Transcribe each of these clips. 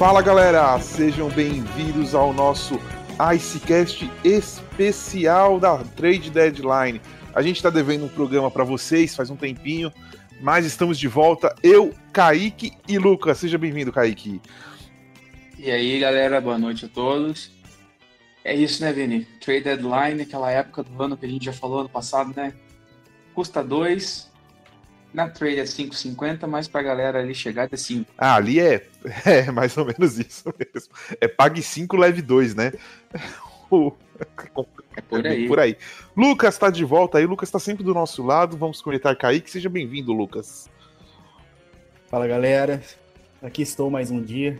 Fala galera, sejam bem-vindos ao nosso Icecast especial da Trade Deadline. A gente está devendo um programa para vocês faz um tempinho, mas estamos de volta. Eu, Kaique e Lucas. Seja bem-vindo, Kaique. E aí, galera, boa noite a todos. É isso, né, Vini? Trade Deadline, aquela época do ano que a gente já falou ano passado, né? Custa 2, na trade é 5,50, mas pra galera ali chegar é 5. Ah, ali é, é mais ou menos isso mesmo. É pague 5, leve 2, né? é por aí. por aí. Lucas tá de volta aí, Lucas tá sempre do nosso lado. Vamos conectar Kaique. Seja bem-vindo, Lucas. Fala, galera. Aqui estou mais um dia.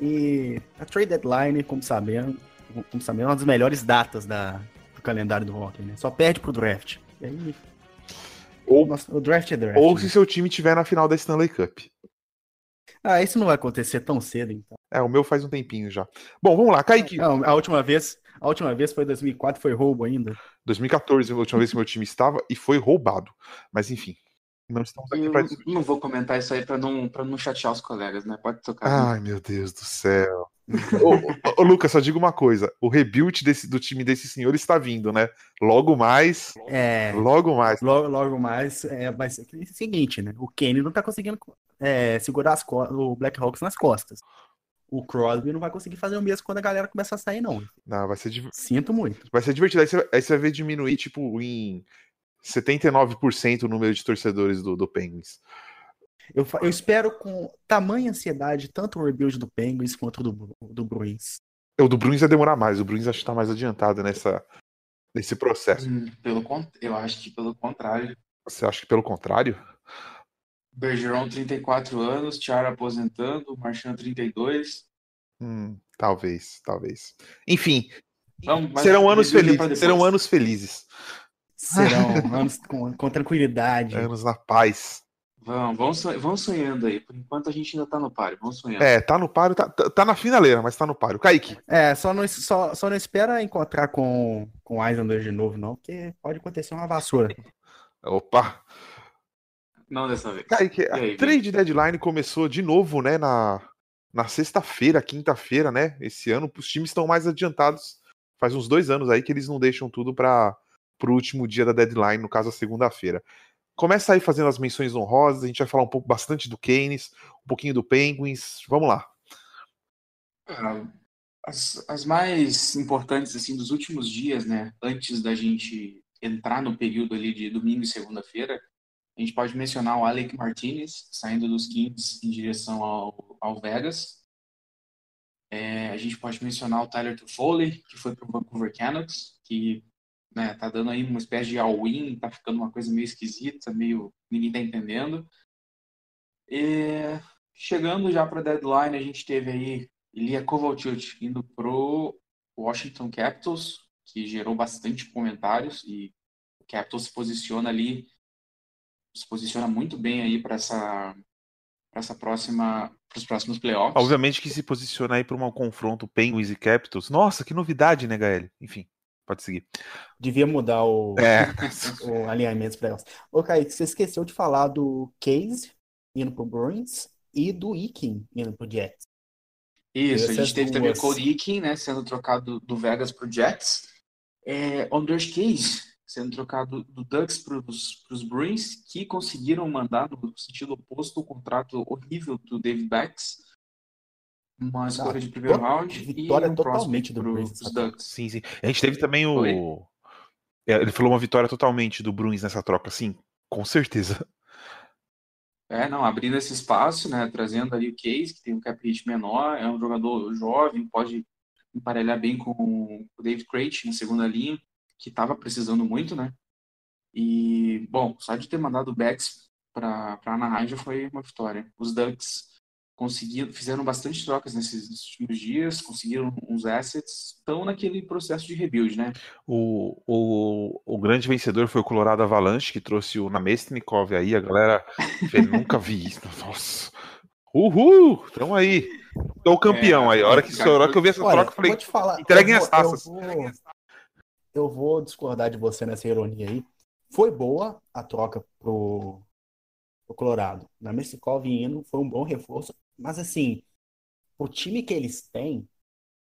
E a trade deadline, como sabemos, como sabemos, é uma das melhores datas da, do calendário do hockey, né? Só perde pro draft. E aí. Ou, Nossa, o draft é draft. ou né? se seu time tiver na final da Stanley Cup. Ah, isso não vai acontecer tão cedo, então. É, o meu faz um tempinho já. Bom, vamos lá, Kaique. Não, a última vez, a última vez foi 2004, foi roubo ainda. 2014 foi a última vez que meu time estava e foi roubado. Mas enfim, não estamos aqui Eu para não, não vou comentar isso aí pra não, pra não chatear os colegas, né? Pode tocar. Ai, meu Deus do céu. ô, ô, ô, Lucas, só diga uma coisa: o rebuild desse, do time desse senhor está vindo, né? Logo mais, É. logo mais. Logo, logo mais, é, vai ser o seguinte, né? O Kenny não tá conseguindo é, segurar as o Blackhawks nas costas. O Crosby não vai conseguir fazer o mesmo quando a galera começar a sair, não. Não, vai ser, div- Sinto muito. vai ser divertido. Aí você, aí você vai ver diminuir, tipo, em 79% o número de torcedores do, do Penguins. Eu, eu espero com tamanha ansiedade tanto o rebuild do Penguins quanto do, do Bruins. O do Bruins vai demorar mais. O Bruins acho que tá mais adiantado nessa, nesse processo. Hum, pelo, eu acho que pelo contrário. Você acha que pelo contrário? Bergeron, 34 anos, Tiara aposentando, Marchand, 32. Hum, talvez, talvez. Enfim, Vamos, serão anos é felizes. Serão anos felizes. Serão anos com, com tranquilidade. Anos na paz. Vamos, vamos, sonha- vamos sonhando aí. Por enquanto a gente ainda tá no páreo. Vamos sonhando. É, tá no páreo, tá, tá, tá na finaleira, mas tá no páreo. Kaique, É, só não, só, só não espera encontrar com, com o Eisenberg de novo, não, porque pode acontecer uma vassoura. opa. Não dessa vez. Kaique, a aí, trade deadline começou de novo, né, na, na sexta-feira, quinta-feira, né, esse ano. Os times estão mais adiantados. Faz uns dois anos aí que eles não deixam tudo para pro último dia da deadline, no caso a segunda-feira. Começa aí fazendo as menções honrosas, a gente vai falar um pouco bastante do Keynes, um pouquinho do Penguins. Vamos lá. Ah, As, as mais importantes assim dos últimos dias, né, antes da gente entrar no período ali de domingo e segunda-feira, a gente pode mencionar o Alec Martinez saindo dos Kings em direção ao, ao Vegas. É, a gente pode mencionar o Tyler Toffoli, que foi para o Vancouver Canucks, que né, tá dando aí uma espécie de all-in, tá ficando uma coisa meio esquisita, meio ninguém tá entendendo. E, chegando já para deadline, a gente teve aí Ilya Kovalchuk indo pro Washington Capitals, que gerou bastante comentários e o Capitals se posiciona ali, se posiciona muito bem aí para essa para essa próxima para os próximos playoffs. Obviamente que se posiciona aí para um confronto Penguins e Capitals. Nossa, que novidade, né, Gael? Enfim, pode seguir. Devia mudar o, É. o alinhamento para elas. Ô, Kaique, você esqueceu de falar do Case indo pro Bruins e do Ikin indo pro Jets. Isso, a gente teve também o duas. Cody Eakin, né, sendo trocado do Vegas pro Jets. É, Anders Case sendo trocado do Ducks para os Bruins, que conseguiram mandar no sentido oposto o contrato horrível do David Bax. Uma escolha de primeiro round vitória e um totalmente do Bruins os essa Ducks. Sim, sim. A gente teve também o. Oi? É, Ele falou uma vitória totalmente do Bruins nessa troca, sim, com certeza. É, não, abrindo esse espaço, né, trazendo ali o Case, que tem um cap hit menor, é um jogador jovem, pode emparelhar bem com o David Crate na segunda linha, que estava precisando muito, né? E, bom, só de ter mandado o Bex para Anaheim já foi uma vitória. Os Ducks conseguiram, fizeram bastante trocas nesses, últimos dias, conseguiram uns assets, estão naquele processo de rebuild, né? O, o, o grande vencedor foi o Colorado Avalanche, que trouxe o Namestnikov aí. A galera fez, nunca vi isso. Nossa. Uhul! Tamo aí. Tô o campeão É, aí. A hora que, a hora que eu vi essa Olha, troca, eu eu falei, vou te falar. entreguem eu as vou- eu taças. vou- Eu vou discordar de você nessa ironia aí. Foi boa a troca pro, pro Colorado. Na Messikov indo foi um bom reforço, mas assim, o time que eles têm,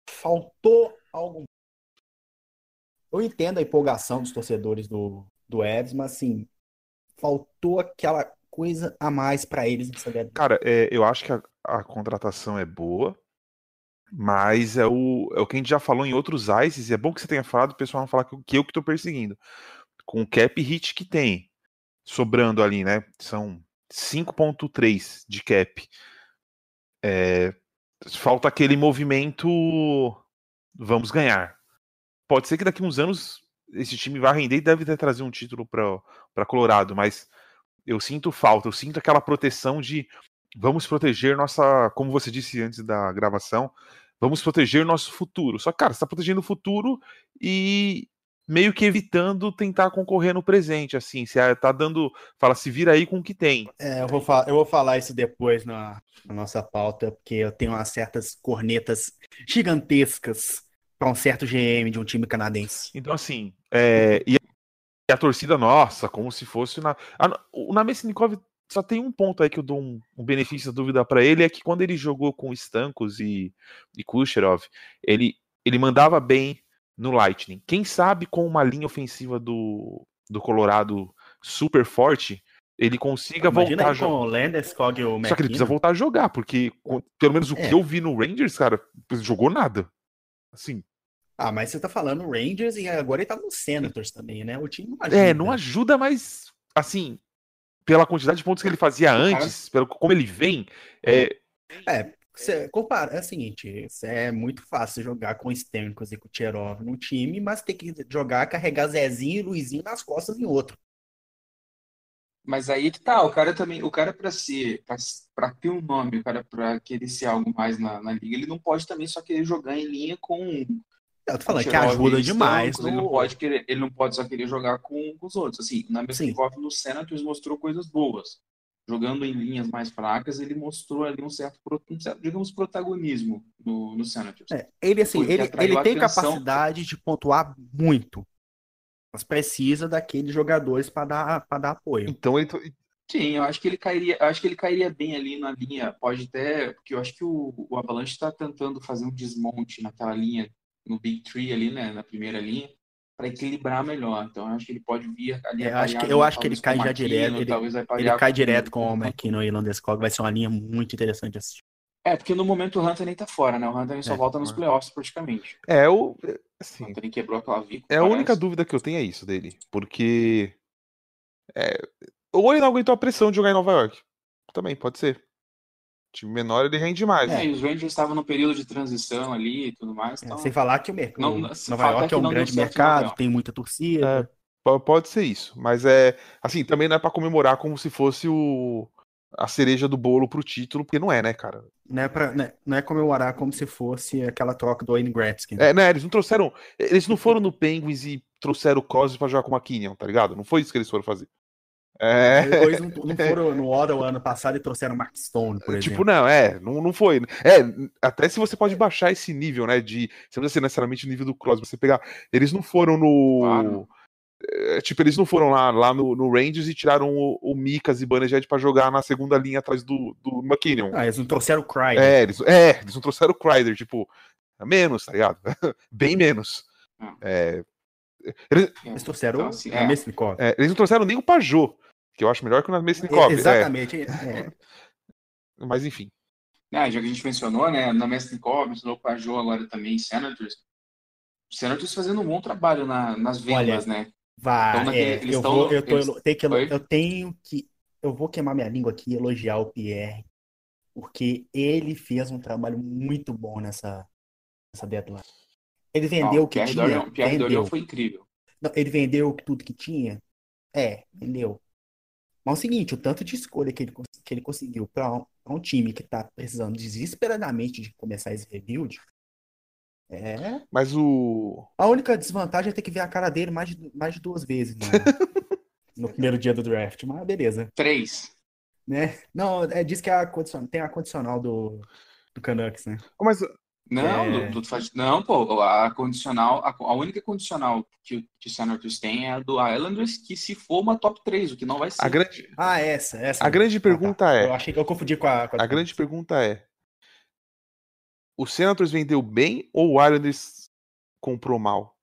faltou algo. Eu entendo a empolgação dos torcedores do, do Evans, mas assim, faltou aquela coisa a mais para eles nessa. Cara, é, eu acho que a, a, contratação é boa, mas é o, é o que a gente já falou em outros ICES, e é bom que você tenha falado, o pessoal não falar que, que eu que tô perseguindo. Com o cap hit que tem, sobrando ali, né? São 5.3 de cap. É, falta aquele movimento vamos ganhar. Pode ser que daqui a uns anos esse time vá render e deve trazer um título para Colorado, mas eu sinto falta, eu sinto aquela proteção de vamos proteger nossa, como você disse antes da gravação, vamos proteger nosso futuro. Só que, cara, você está protegendo o futuro e meio que evitando tentar concorrer no presente, assim, você tá dando, fala, se vira aí com o que tem. É, eu vou, eu vou falar isso depois na, na nossa pauta, porque eu tenho umas certas cornetas gigantescas para um certo GM de um time canadense. Então, assim, é, e a torcida, nossa, como se fosse na. A, o Namestnikov só tem um ponto aí que eu dou um, um benefício da dúvida para ele, é que quando ele jogou com Stankos e, e Kucherov, ele, ele mandava bem no Lightning. Quem sabe com uma linha ofensiva do, do Colorado super forte, ele consiga Imagina voltar a jogar. Com o Landeskog e o Só que ele precisa voltar a jogar, porque pelo menos o é. que eu vi no Rangers, cara, jogou nada. Assim. Ah, mas você tá falando Rangers e agora ele tá no Senators também, né? O time não ajuda. É, não ajuda, mas assim, pela quantidade de pontos que ele fazia antes, pelo como ele vem, é, é Cê, compara, é o seguinte, é muito fácil jogar com Stemkos e Kucherov no time, mas tem que jogar, carregar Zezinho e Luizinho nas costas em outro. Mas aí que tá, o cara também, o cara para ser, para ter um nome, o cara para querer ser algo mais na, na, liga, ele não pode também só querer jogar em linha com. Eu tô falando que ajuda demais. Ele não pode querer, ele não pode só querer jogar com, com os outros. Assim, na Mesnikov no Senators mostrou coisas boas jogando em linhas mais fracas, ele mostrou ali um certo, um certo digamos, protagonismo no, no Senators. É, ele, assim, ele, ele tem capacidade de pontuar muito, mas precisa daqueles jogadores para dar, dar apoio. Então ele. Sim, eu acho que ele cairia, acho que ele cairia bem ali na linha. Pode até, porque eu acho que o, o Avalanche está tentando fazer um desmonte naquela linha, no Big Tree ali, né, na primeira linha para equilibrar melhor. Então eu acho que ele pode vir ali. É, acho que, eu acho que ele cai já direto. Ele, ele cai direto com o McKinnon e Landeskog. Vai ser uma linha muito interessante assistir. É, porque no momento o Hunter nem tá fora, né? O Hunter só é, volta nos playoffs praticamente. É, o. Assim, o Hunter quebrou aquela clavícula. É a única dúvida que eu tenho é isso dele. Porque. É, ou ele não aguentou a pressão de jogar em Nova York. Também, pode ser time menor ele rende mais. É, né? e os Rangers estavam no período de transição ali e tudo mais. É, então... É, sem falar que o mercado. Nova York é um grande mercado, tem muita torcida. É, pode ser isso, mas é assim, também não é para comemorar como se fosse o a cereja do bolo pro título, porque não é, né, cara? Não é, pra, não é, não é comemorar como se fosse aquela troca do Wayne Gretzky. Né? É, né, eles não trouxeram, eles não foram no Penguins e trouxeram o Crosby pra jogar com o McKinnon, tá ligado? Não foi isso que eles foram fazer. É. Depois não, não foram no Ottawa ano passado e trouxeram Mark Stone, por tipo, exemplo. Tipo, não, é, não, não foi. É, até se você pode baixar esse nível, né, de, você não precisa ser necessariamente o nível do Cross, você pegar, eles não foram no... Claro. É, tipo, eles não foram lá, lá no, no Rangers e tiraram o, o Mikas e Bannerjet pra jogar na segunda linha atrás do, do McKinnon. Ah, eles não trouxeram o Kreider. É, eles, é, eles não trouxeram o Kreider, tipo, menos, tá ligado? Bem menos. Ah. É, eles, eles trouxeram então, assim, é. é, eles não trouxeram nem o Pajot que eu acho melhor que o Namestnikov. Exatamente. É. Mas enfim. É, já que a gente mencionou, né, Namestnikov, mencionou o Pajot agora também, Senators. O Senators fazendo um bom trabalho na, nas vendas, Olha, né? Vai, então, é, eu, vou, eu, tô, eles... tenho que, eu tenho que. Eu vou queimar minha língua aqui e elogiar o Pierre, porque ele fez um trabalho muito bom nessa, nessa deadline. Ele vendeu o que Pierre tinha. Dorian, Pierre vendeu. Dorian foi incrível. Não, ele vendeu tudo que tinha? É, vendeu. Mas é o seguinte, o tanto de escolha que ele, que ele conseguiu para um, um, time que está precisando desesperadamente de começar esse rebuild. É. Mas o. A única desvantagem é ter que ver a cara dele mais de, mais de duas vezes né? no primeiro dia do draft. Mas beleza. Três. Né? Não, é, diz que é a condicional, tem a condicional do, do Canucks, né? Mas não, é... do, do, não, pô, a condicional, a, a única condicional que, que o Senators tem é a do Islanders, que se for uma top 3, o que não vai ser. A grande... Ah, essa, essa. A grande pergunta ah, tá. é. Eu achei que eu confundi com a. Com a, a grande pergunta é: o Senators vendeu bem ou o Islanders comprou mal?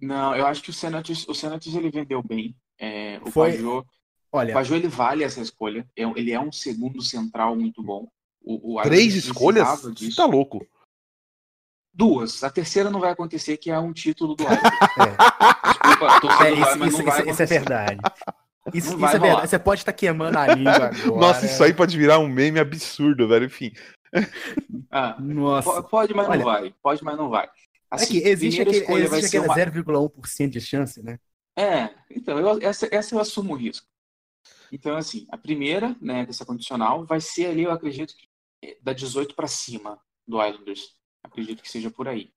Não, eu acho que o Senators, o Senators ele vendeu bem. É, o Foi- Pajot, o Olha, Pajot ele vale essa escolha. É Ele é um segundo central muito bom. O, o Três escolhas? Você tá louco. Duas. A terceira não vai acontecer, que é um título do Islanders. é, Desculpa, tô é, sendo isso, vai, mas isso- não vai isso- isso é verdade. Isso, isso é rolar. verdade. Você pode estar queimando a língua agora. Nossa, isso aí pode virar um meme absurdo, velho. Enfim. Ah, Nossa. po- pode, mas Olha, não vai. Pode, mas não vai. É Assim, que existe, aquele, escolha vai existe ser aquela uma... 0,1% de chance, né? É, então, eu, essa, essa eu assumo o risco. Então, assim, a primeira, né, dessa condicional, vai ser ali, eu acredito, que é da 18 para cima do Islanders. Acredito que seja por aí.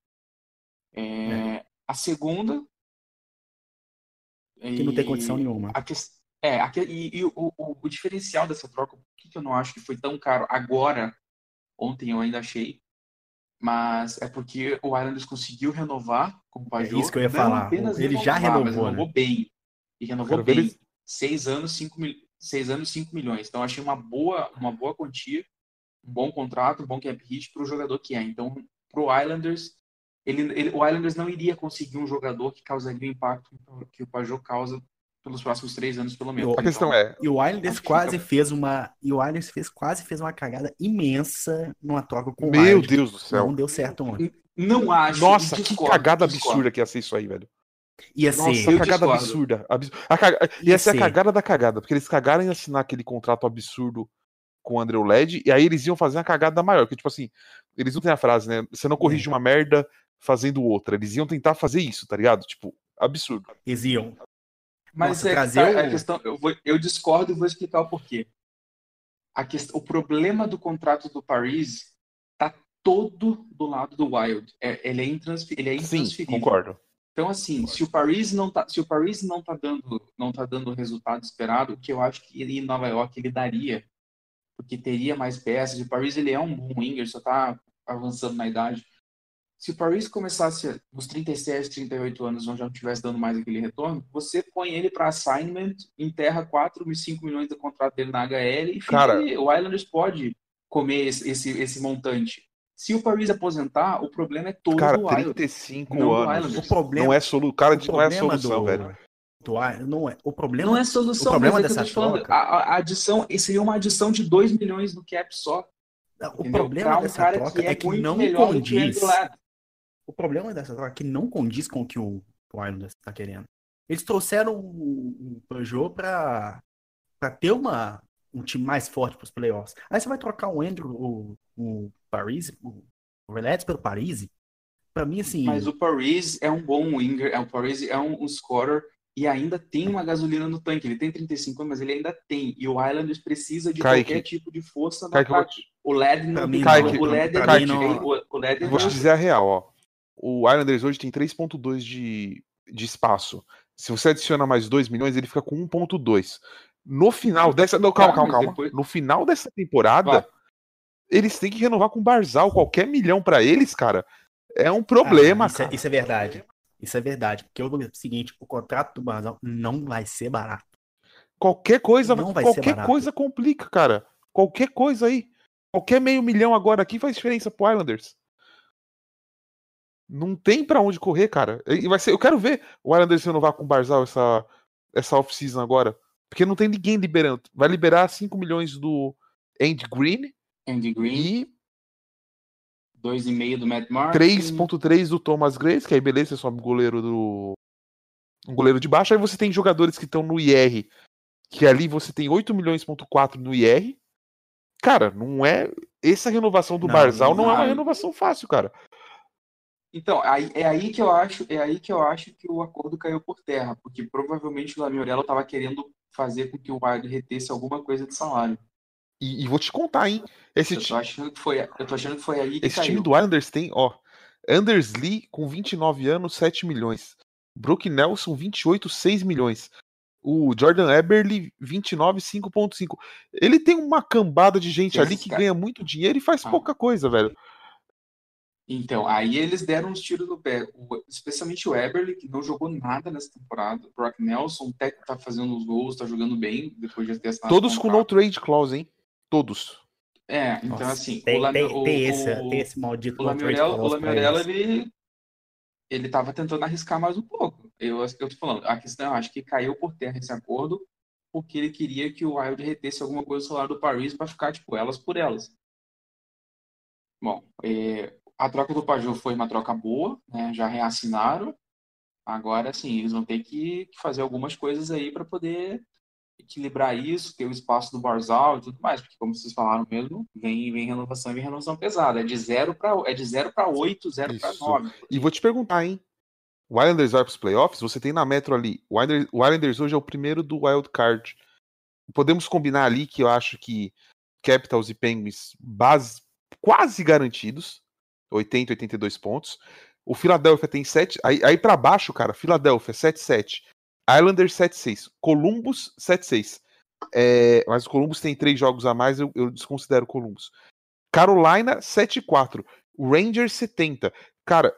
É, A segunda. Que não tem condição nenhuma. A ques- É, aque- e, e o, o- o diferencial dessa troca, por que, que eu não acho que foi tão caro agora? Ontem eu ainda achei. Mas é porque o Islanders conseguiu renovar com o Pajot. É isso que eu ia falar. Ele já renovar, mas renovou, né? renovou bem. E renovou bem. eles- Seis anos, cinco, mil... Seis anos, 5 milhões. Então, eu achei uma boa, uma boa quantia, bom contrato, um bom cap hit para o jogador que é. Então, para o Islanders, ele, ele- o Islanders não iria conseguir um jogador que causaria o impacto que o Pajot causa pelos próximos três anos, pelo menos. A questão é, E o Islanders que quase fica- fez uma. E o Islanders fez, quase fez uma cagada imensa numa troca com o meu. Deus do céu. Não deu certo ontem. Não acho. Nossa, que discordo, cagada discordo. absurda que ia ser isso aí, velho. Ia Nossa, ser. eu cagada discordo. absurda. abs- A caga... Ia Ia ser a ser. cagada da cagada, porque eles cagaram em assinar aquele contrato absurdo com o André Led, e aí eles iam fazer uma cagada maior, que tipo assim, eles não têm a frase, né? Você não corrige uma merda fazendo outra. Eles iam tentar fazer isso, tá ligado? Tipo, absurdo. Eles iam. Mas Nossa, é que trazer tá, o- a questão, eu, vou- eu discordo e vou explicar o porquê. A questão, o problema do contrato do Paris tá todo do lado do Wild. É, ele, é ele é Sim, intransferível. concordo. Então, assim, se o Paris não tá, se o Paris não tá dando, não tá dando o resultado esperado, o que eu acho que ele em Nova York ele daria, porque teria mais peças. O Paris ele é um bom winger, só tá avançando na idade. Se o Paris começasse nos 37, 38 anos, onde já não estivesse dando mais aquele retorno, você põe ele para assignment, enterra 4, 5 milhões do contrato dele na HL e fica Cara- ali. o Islanders pode comer esse, esse, esse montante. Se o Paris aposentar, o problema é todo Cara, do Wild. 35 Não do anos. Islanders. O problema, Não é solu... Cara, o não é solução, do- velho. Wild- não é. O problema Não é solução, o problema é dessa troca- A, a- adição, seria uma adição de 2 milhões no cap só. O entendeu? problema um dessa cara troca que é, que não do que o condiz. O problema dessa troca é que não condiz com o que o, o Islanders está querendo. Eles trouxeram o, o Peugeot para ter uma, um time mais forte para os playoffs. Aí você vai trocar o Andrew, o, o Paris, o, o Relets pelo Paris. Para mim, assim. Mas o Paris é um bom winger, é, o Paris é um, um scorer e ainda tem uma gasolina no tanque. Ele tem 35 anos, mas ele ainda tem. E o Islanders precisa de Kaique. qualquer tipo de força no Kaique, ataque. O LED não. Kaique, o LED pra não O, o LED Eu vou te dizer a real, ó. O Islanders hoje tem 3.2 de, de espaço. Se você adiciona mais 2 milhões, ele fica com 1.2. No final dessa. Não, calma, Tá, calma, calma. depois- No final dessa temporada, Vai. eles têm que renovar com o Barzal. Qualquer milhão pra eles, cara, é um problema, Ah, isso, é, cara. isso é verdade. Isso é verdade. Porque eu vou dizer o seguinte: o contrato do Basal não vai ser barato. Qualquer coisa, Não vai ser qualquer barato. coisa complica, cara. Qualquer coisa aí. Qualquer meio milhão agora aqui faz diferença pro Islanders. Não tem pra onde correr, cara. E vai ser, eu quero ver o Islanders renovar com o Barzal essa, essa off-season agora. Porque não tem ninguém liberando. Vai liberar 5 milhões do Andy Green Andy Green, e 2,5 do Matt Martin. 3.3 do Thomas Grace, que aí beleza, você sobe o goleiro do. Um goleiro de baixo. Aí você tem jogadores que estão no IR, que ali você tem 8 milhões.4 no IR. Cara, não é. Essa renovação do Não, Barzal não, é uma não. renovação fácil, cara. Então, aí, é aí que eu acho, é aí que eu acho que o acordo caiu por terra, porque provavelmente o Lamiorello estava querendo fazer com que o Wild retesse alguma coisa de salário. E, e vou te contar, hein? Esse, Eu tô achando que foi, eu tô achando que foi aí que esse caiu. time do Islanders tem, ó. Anders Lee, com 29 anos, 7 milhões. Brook Nelson, 28, 6 milhões. O Jordan Eberle, 29, 5.5. Ele tem uma cambada de gente Esses ali que caras- ganha muito dinheiro e faz Ah. pouca coisa, velho. Então, aí eles deram uns tiros no pé. O- especialmente o Eberle, que não jogou nada nessa temporada. O Brock Nelson até que tá fazendo os gols, tá jogando bem, depois de ter assinado Todos com no trade clause, hein? Todos. É, então Nossa, assim, tem, o, tem, o, tem, esse, o, tem esse maldito o Lamorella, o Lamorella ele ele estava tentando arriscar mais um pouco. Eu, eu tô falando, a questão, eu acho que caiu por terra esse acordo porque ele queria que o Wild retesse alguma coisa do salário do Paris para ficar, tipo, elas por elas. Bom, é, a troca do Pajot foi uma troca boa, né? Já reassinaram. Agora, sim, eles vão ter que fazer algumas coisas aí para poder equilibrar isso, ter o espaço do Barzal e tudo mais, porque como vocês falaram mesmo, vem, vem renovação e vem renovação pesada. É de 0 para é de 0 para 8, 0 para 9. E vou te perguntar, hein? O Islanders vai para os playoffs, você tem na Metro ali. O Islanders, o Islanders hoje é o primeiro do Wild Card. Podemos combinar ali que eu acho que Capitals e Penguins base, quase garantidos, 80, 82 pontos. O Philadelphia tem 7. Aí, aí para baixo, cara, Philadelphia 7-7. Islanders 7-6. Columbus 7-6. É, mas o Columbus tem três jogos a mais, eu, eu desconsidero o Columbus. Carolina 7-4. Rangers 70. Cara,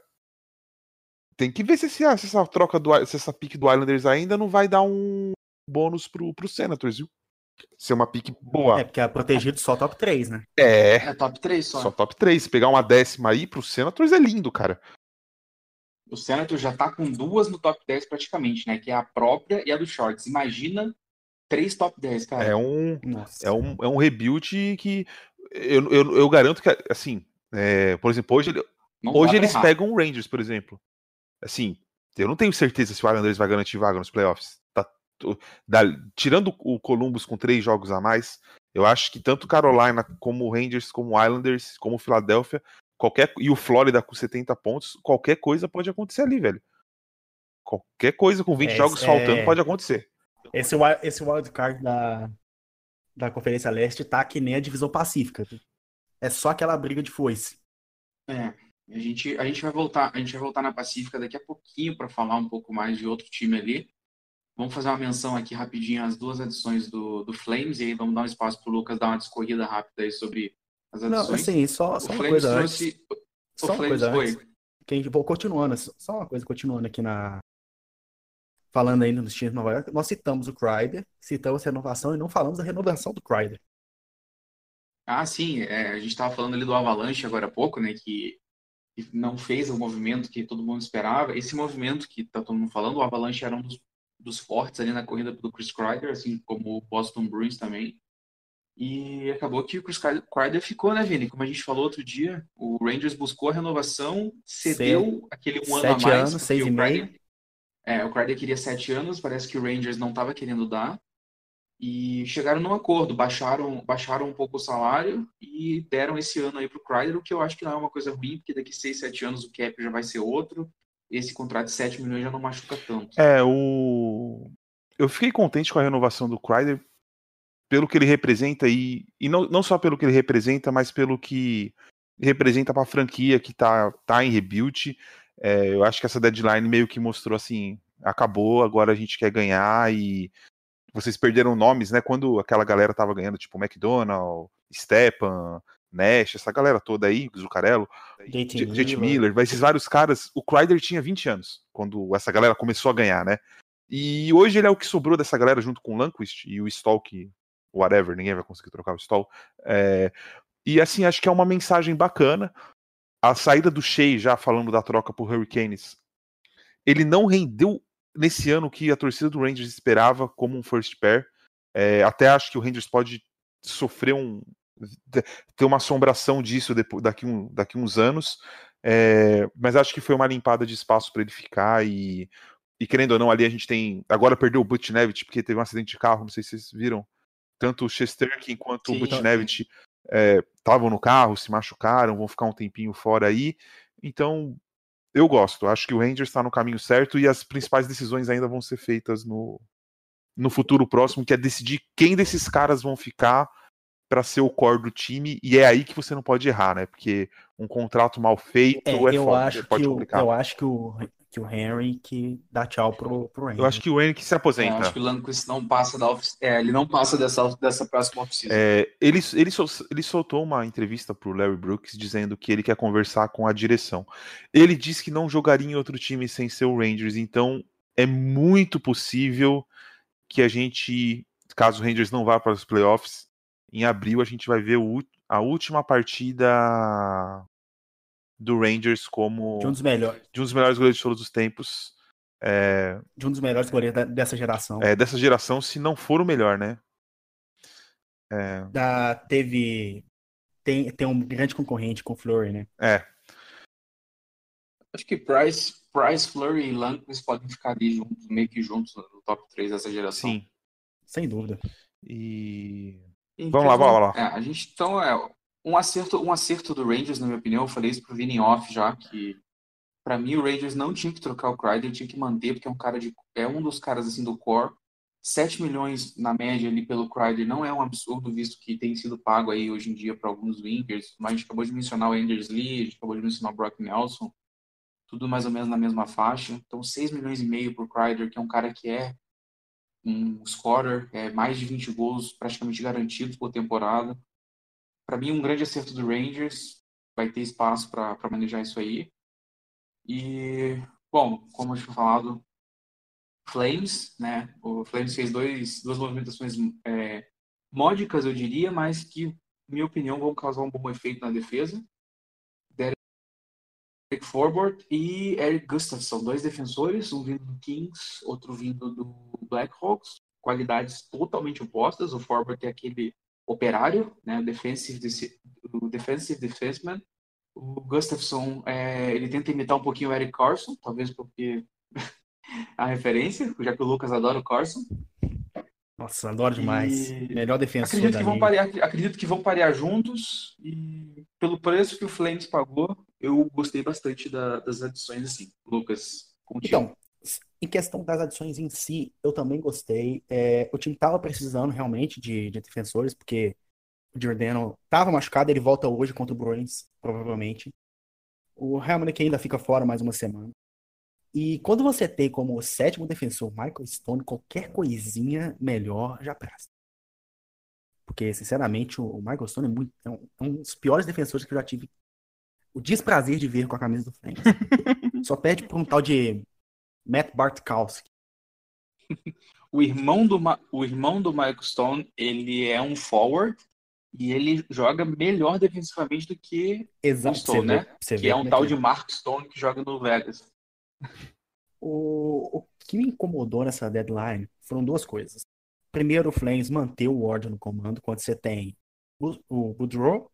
tem que ver se, se, essa troca do se essa pique do Islanders ainda não vai dar um bônus pro, pro Senators, viu? Ser uma pique boa. É, porque é protegido só top 3, né? É. É top 3 só. Só top 3. Se pegar uma décima aí pro Senators é lindo, cara. O Senators já tá com duas no top 10 praticamente, né? Que é a própria e a do Shorts. Imagina três top 10, cara. É um, é um, é um rebuild que eu, eu, eu garanto que, assim, é, por exemplo, hoje, hoje eles errar. pegam o Rangers, por exemplo. Assim, eu não tenho certeza se o Islanders vai garantir vaga nos playoffs. Tá, da, tirando o Columbus com três jogos a mais, eu acho que tanto Carolina como o Rangers, como o Islanders, como o Philadelphia, qualquer e o Florida com 70 pontos, qualquer coisa pode acontecer ali, velho. Qualquer coisa com 20 é, jogos é... faltando pode acontecer. Esse, esse wildcard da, da Conferência Leste tá que nem a divisão pacífica. É só aquela briga de foice. É. A gente, a gente vai voltar, a gente vai voltar na Pacífica daqui a pouquinho para falar um pouco mais de outro time ali. Vamos fazer uma menção aqui rapidinho às duas adições do, do Flames e aí vamos dar um espaço para o Lucas dar uma discorrida rápida aí sobre as. Não, assim, só, só uma coisa trouxe... antes. Só uma coisa antes. Que a gente, vou continuando, só uma coisa continuando aqui na falando ainda nos times de Nova York, nós citamos o Kreider, citamos a renovação e não falamos da renovação do Kreider. Ah, sim, é, a gente estava falando ali do Avalanche agora há pouco, né, que que não fez o movimento que todo mundo esperava. Esse movimento que está todo mundo falando, o Avalanche era um dos, dos fortes ali na corrida do Chris Kreider, assim como o Boston Bruins também. E acabou que o Chris Kreider ficou, né, Vini? Como a gente falou outro dia, o Rangers buscou a renovação, cedeu aquele um ano a mais. Anos, seis e meio. É, o Kreider queria sete anos, parece que o Rangers não estava querendo dar e chegaram num acordo, baixaram, baixaram um pouco o salário e deram esse ano aí para o Kreider, o que eu acho que não é uma coisa ruim, porque daqui 6, 7 anos o cap já vai ser outro, esse contrato de 7 milhões já não machuca tanto. É, o... eu fiquei contente com a renovação do Kreider pelo que ele representa e, e não, não só pelo que ele representa, mas pelo que representa para a franquia que está tá em rebuild. É, eu acho que essa deadline meio que mostrou assim, acabou, agora a gente quer ganhar e vocês perderam nomes, né? Quando aquela galera tava ganhando, tipo McDonald, Stepan, Nash, essa galera toda aí, Zucarello, Jet Miller, vai esses vários caras. O Kreider tinha 20 anos quando essa galera começou a ganhar, né? E hoje ele é o que sobrou dessa galera junto com o Lanquist e o Stall, que whatever, ninguém vai conseguir trocar o Stall. É... E assim, acho que é uma mensagem bacana. A saída do Shea, já falando da troca por Hurricanes, ele não rendeu nesse ano que a torcida do Rangers esperava como um first pair. É, até acho que o Rangers pode sofrer um ter uma assombração disso depois, daqui, um, daqui uns anos, é, mas acho que foi uma limpada de espaço para ele ficar e, e querendo ou não ali a gente tem agora perdeu o Butchnevich porque teve um acidente de carro, não sei se vocês viram, tanto o Chesterkin quanto Sim, o Butchnevich estavam é, no carro, se machucaram, vão ficar um tempinho fora aí, então eu gosto. Acho que o Rangers está no caminho certo e as principais decisões ainda vão ser feitas no, no futuro próximo, que é decidir quem desses caras vão ficar para ser o core do time, e é aí que você não pode errar, né? Porque um contrato mal feito é, é eu foda, acho pode que complicar. O, eu acho que o, que o Henry que dá tchau pro, pro Henry. Eu acho que o Henry que se aposenta. Eu acho que o Lundqvist não passa da é, ele não passa dessa, dessa próxima oficina. É, ele, ele, sol, ele soltou uma entrevista pro Larry Brooks dizendo que ele quer conversar com a direção. Ele disse que não jogaria em outro time sem ser o Rangers, então é muito possível que a gente, caso o Rangers não vá para os playoffs, em abril a gente vai ver o, a última partida do Rangers como De um dos melhores. de um dos melhores goleiros de todos os tempos. É, De um dos melhores goleiros da- dessa geração. é, dessa geração, se não for o melhor, né? Da, teve. Tem, tem um grande concorrente com o Fleury, né? É, Acho que Price, Price, Flurry e Lankers podem ficar ali juntos, meio que juntos no top 3 dessa geração. sim. Sem dúvida. E Vamos lá, vamos lá. É, a gente, então, é um acerto, um acerto do Rangers, na minha opinião, eu falei isso pro Vini off já, que pra mim o Rangers não tinha que trocar o Kreider, tinha que manter, porque é um cara de, é um dos caras assim do core. 7 milhões na média ali pelo Kreider não é um absurdo, visto que tem sido pago aí hoje em dia para alguns wingers, mas a gente acabou de mencionar o Anders Lee, a gente acabou de mencionar o Brock Nelson, tudo mais ou menos na mesma faixa. Então 6 milhões e meio pro Kreider, que é um cara que é um scorer, é mais de 20 gols praticamente garantidos por temporada. Para mim, um grande acerto do Rangers. Vai ter espaço para manejar isso aí. E, bom, como eu tinha falado, Flames, né? O Flames fez dois, duas movimentações é, módicas, eu diria, mas que, na minha opinião, vão causar um bom efeito na defesa. Derek Forbort e Eric Gustafsson, dois defensores, um vindo do Kings, outro vindo do Blackhawks, qualidades totalmente opostas. O Forbort é aquele operário, né, o defensive, o defensive defenseman. O Gustafsson, é, ele tenta imitar um pouquinho o Eric Carson, talvez porque a referência, já que o Lucas adora o Carson. Nossa, adoro demais. E- Melhor defensor Acredito que, vão parear, acredito que vão parear juntos e pelo preço que o Flames pagou, eu gostei bastante da- das adições assim. Lucas, contigo. Então, em questão das adições em si, eu também gostei. É, o time tava precisando realmente de, de defensores, porque o Giordano tava machucado, ele volta hoje contra o Bruins, provavelmente. O Helmut ainda fica fora mais uma semana. E quando você tem como sétimo defensor Michael Stone, qualquer coisinha melhor já presta. Porque, sinceramente, o Michael Stone é, muito, é um, é um dos piores defensores que eu já tive o desprazer de ver com a camisa do Flames. Só perde por um tal de Matt Bartkowski. O irmão do Ma- o irmão do Michael Stone, ele é um forward e ele joga melhor defensivamente do que Exato, Stone, você vê- né? que é um como tal de Mark Stone que joga no Vegas. O, o que me incomodou nessa deadline foram duas coisas. Primeiro, o Flames manter o Ward no comando quando você tem o, o Boudreau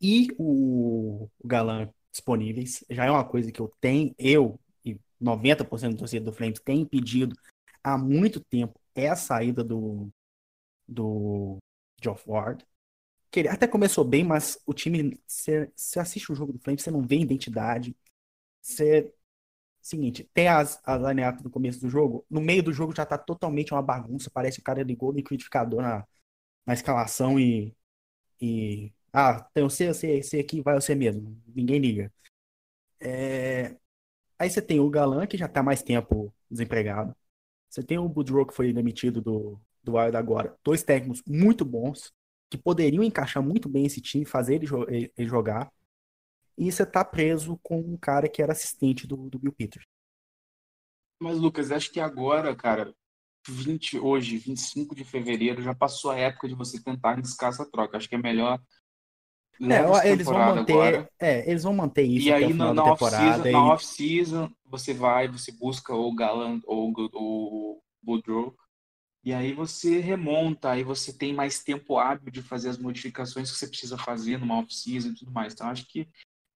e o, o Galan disponíveis. Já é uma coisa que eu tenho, eu 90% do torcedor do Flames tem pedido há muito tempo é a saída do, do Geoff Ward. Que ele até começou bem, mas o time, você assiste o jogo do Flames, você não vê identidade. Você Seguinte, tem as, as line-up no começo do jogo, no meio do jogo já tá totalmente uma bagunça, parece que o cara ligou o liquidificador na, na escalação e, e ah, tem você, você, você aqui, vai você mesmo, ninguém liga. É, aí você tem o Galan, que já tá mais tempo desempregado, você tem o Boudreau, que foi demitido do, do Wild agora, dois técnicos muito bons, que poderiam encaixar muito bem esse time, fazer ele, jo- ele jogar, e você tá preso com um cara que era assistente do, do Bill Peters. Mas, Lucas, acho que agora, cara, 20, hoje, 25 de fevereiro, já passou a época de você tentar arriscar essa troca. Acho que é melhor. É, eles vão manter, agora. é, eles vão manter isso E aí, na, na temporada. off-season, e- na off-season, você vai, você busca o Galant ou o- o Boudreau. E aí você remonta, aí você tem mais tempo hábil de fazer as modificações que você precisa fazer numa off-season e tudo mais. Então, acho que,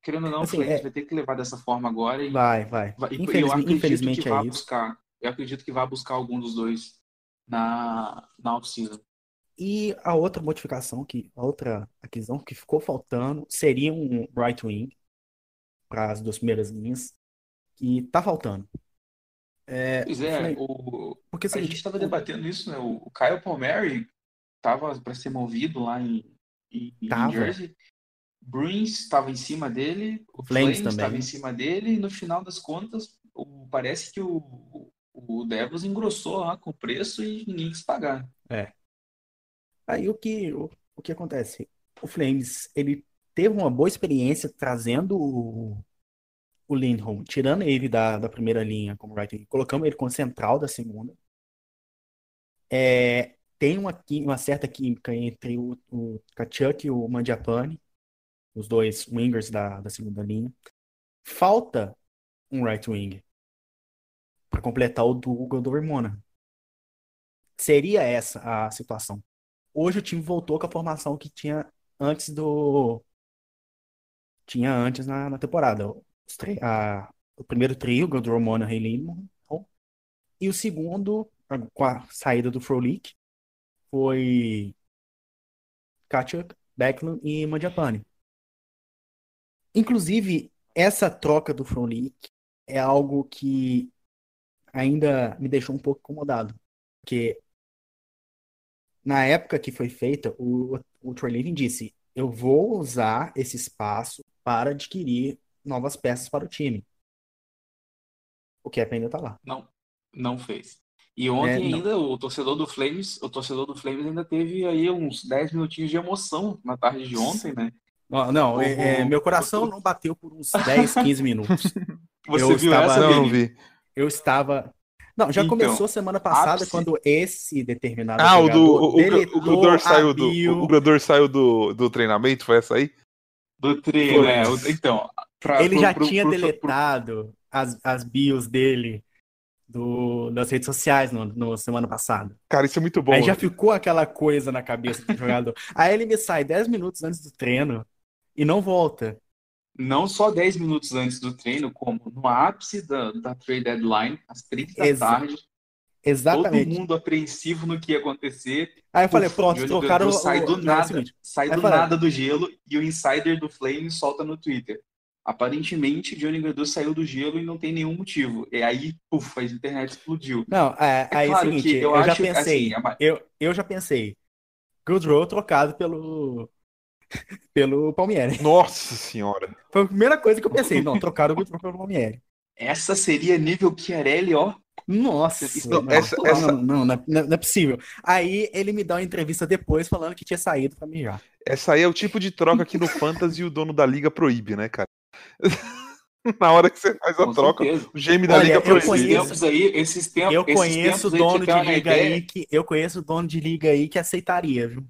querendo ou não, Assim, o Flames é- vai ter que levar dessa forma agora e Vai, vai. Vai- e eu Infeliz- acredito infelizmente que é vá isso. buscar. Eu acredito que vai buscar algum dos dois na, na off-season. E a outra modificação, que, a outra aquisição que ficou faltando seria um right wing para as duas primeiras linhas. E tá faltando. É, Pois é, Flam- o, porque é o a gente estava debatendo isso, né? O, Kyle Palmieri estava para ser movido lá em, em, em. Jersey. Bruins estava em cima dele, o Flames estava em cima dele, e no final das contas, o- parece que o, o Devils engrossou lá com o preço e ninguém quis pagar. Aí o que, o, o que acontece? O Flames, ele teve uma boa experiência trazendo o, o Lindholm, tirando ele da, da primeira linha como right wing, colocamos ele como central da segunda. É, tem uma, uma certa química entre o, o Kachuk e o Mandiapane, os dois wingers da, da segunda linha. Falta um right wing para completar o do Dormona. Seria essa a situação. Hoje o time voltou com a formação que tinha antes do. Tinha antes na, na temporada. A, o primeiro trio, Godro Mona, Rei E o segundo, com a saída do Frolik, foi Kachuk, Becklund e Mandiapane. Inclusive, essa troca do Frolik é algo que ainda me deixou um pouco incomodado. Porque na época que foi feita, o, o Troy Living disse: eu vou usar esse espaço para adquirir novas peças para o time. O Cap ainda tá lá. Não, não fez. E ontem é, ainda o torcedor do Flames, o torcedor do Flames ainda teve aí uns 10 minutinhos de emoção na tarde de ontem, né? Não, não é, é, meu coração não bateu por uns 10, 15 minutos. Você eu viu estava, essa? Não, não vi. Eu estava não, já então, começou semana passada ápice. quando esse determinado Ah, o do o, o, Grudor saiu do o Grudor saiu do, do treinamento, foi essa aí? Do treino, é. Então, pra, ele pro, já pro, tinha pro, deletado as, as bios dele do, das redes sociais no, no semana passada. Cara, isso é muito bom. Aí já ficou aquela coisa na cabeça do jogador. Aí ele me sai 10 minutos antes do treino e não volta não só 10 minutos antes do treino, como no ápice da, da trade deadline, às 3 da Exa tarde. Exatamente. Todo mundo apreensivo no que ia acontecer. Aí eu falei, pronto, trocaram o... Sai do nada, sai do nada do gelo e o insider do Flame solta no Twitter. Aparentemente, Johnny Gadot saiu do gelo e não tem nenhum motivo. E aí, puf, a internet explodiu. Não, é, é aí claro é o seguinte, eu, eu já pensei, assim, eu, eu já pensei, Goodrow trocado pelo pelo Palmieri. Nossa senhora. Foi a primeira coisa que eu pensei. Não, trocaram o Gutron pelo Palmieri. Essa seria nível Chiarelli, ó. Nossa, não, essa, não, essa... Não, não, não, é, não, é possível. Aí ele me dá uma entrevista depois falando que tinha saído pra mijar. Essa aí é o tipo de troca que no Fantasy o dono da liga proíbe, né, cara? Na hora que você faz a Com troca, certeza. o GM da Olha, liga proíbe. Esses tempos aí, esses tempos, eu conheço dono de liga aí que eu conheço dono de liga aí que aceitaria, viu?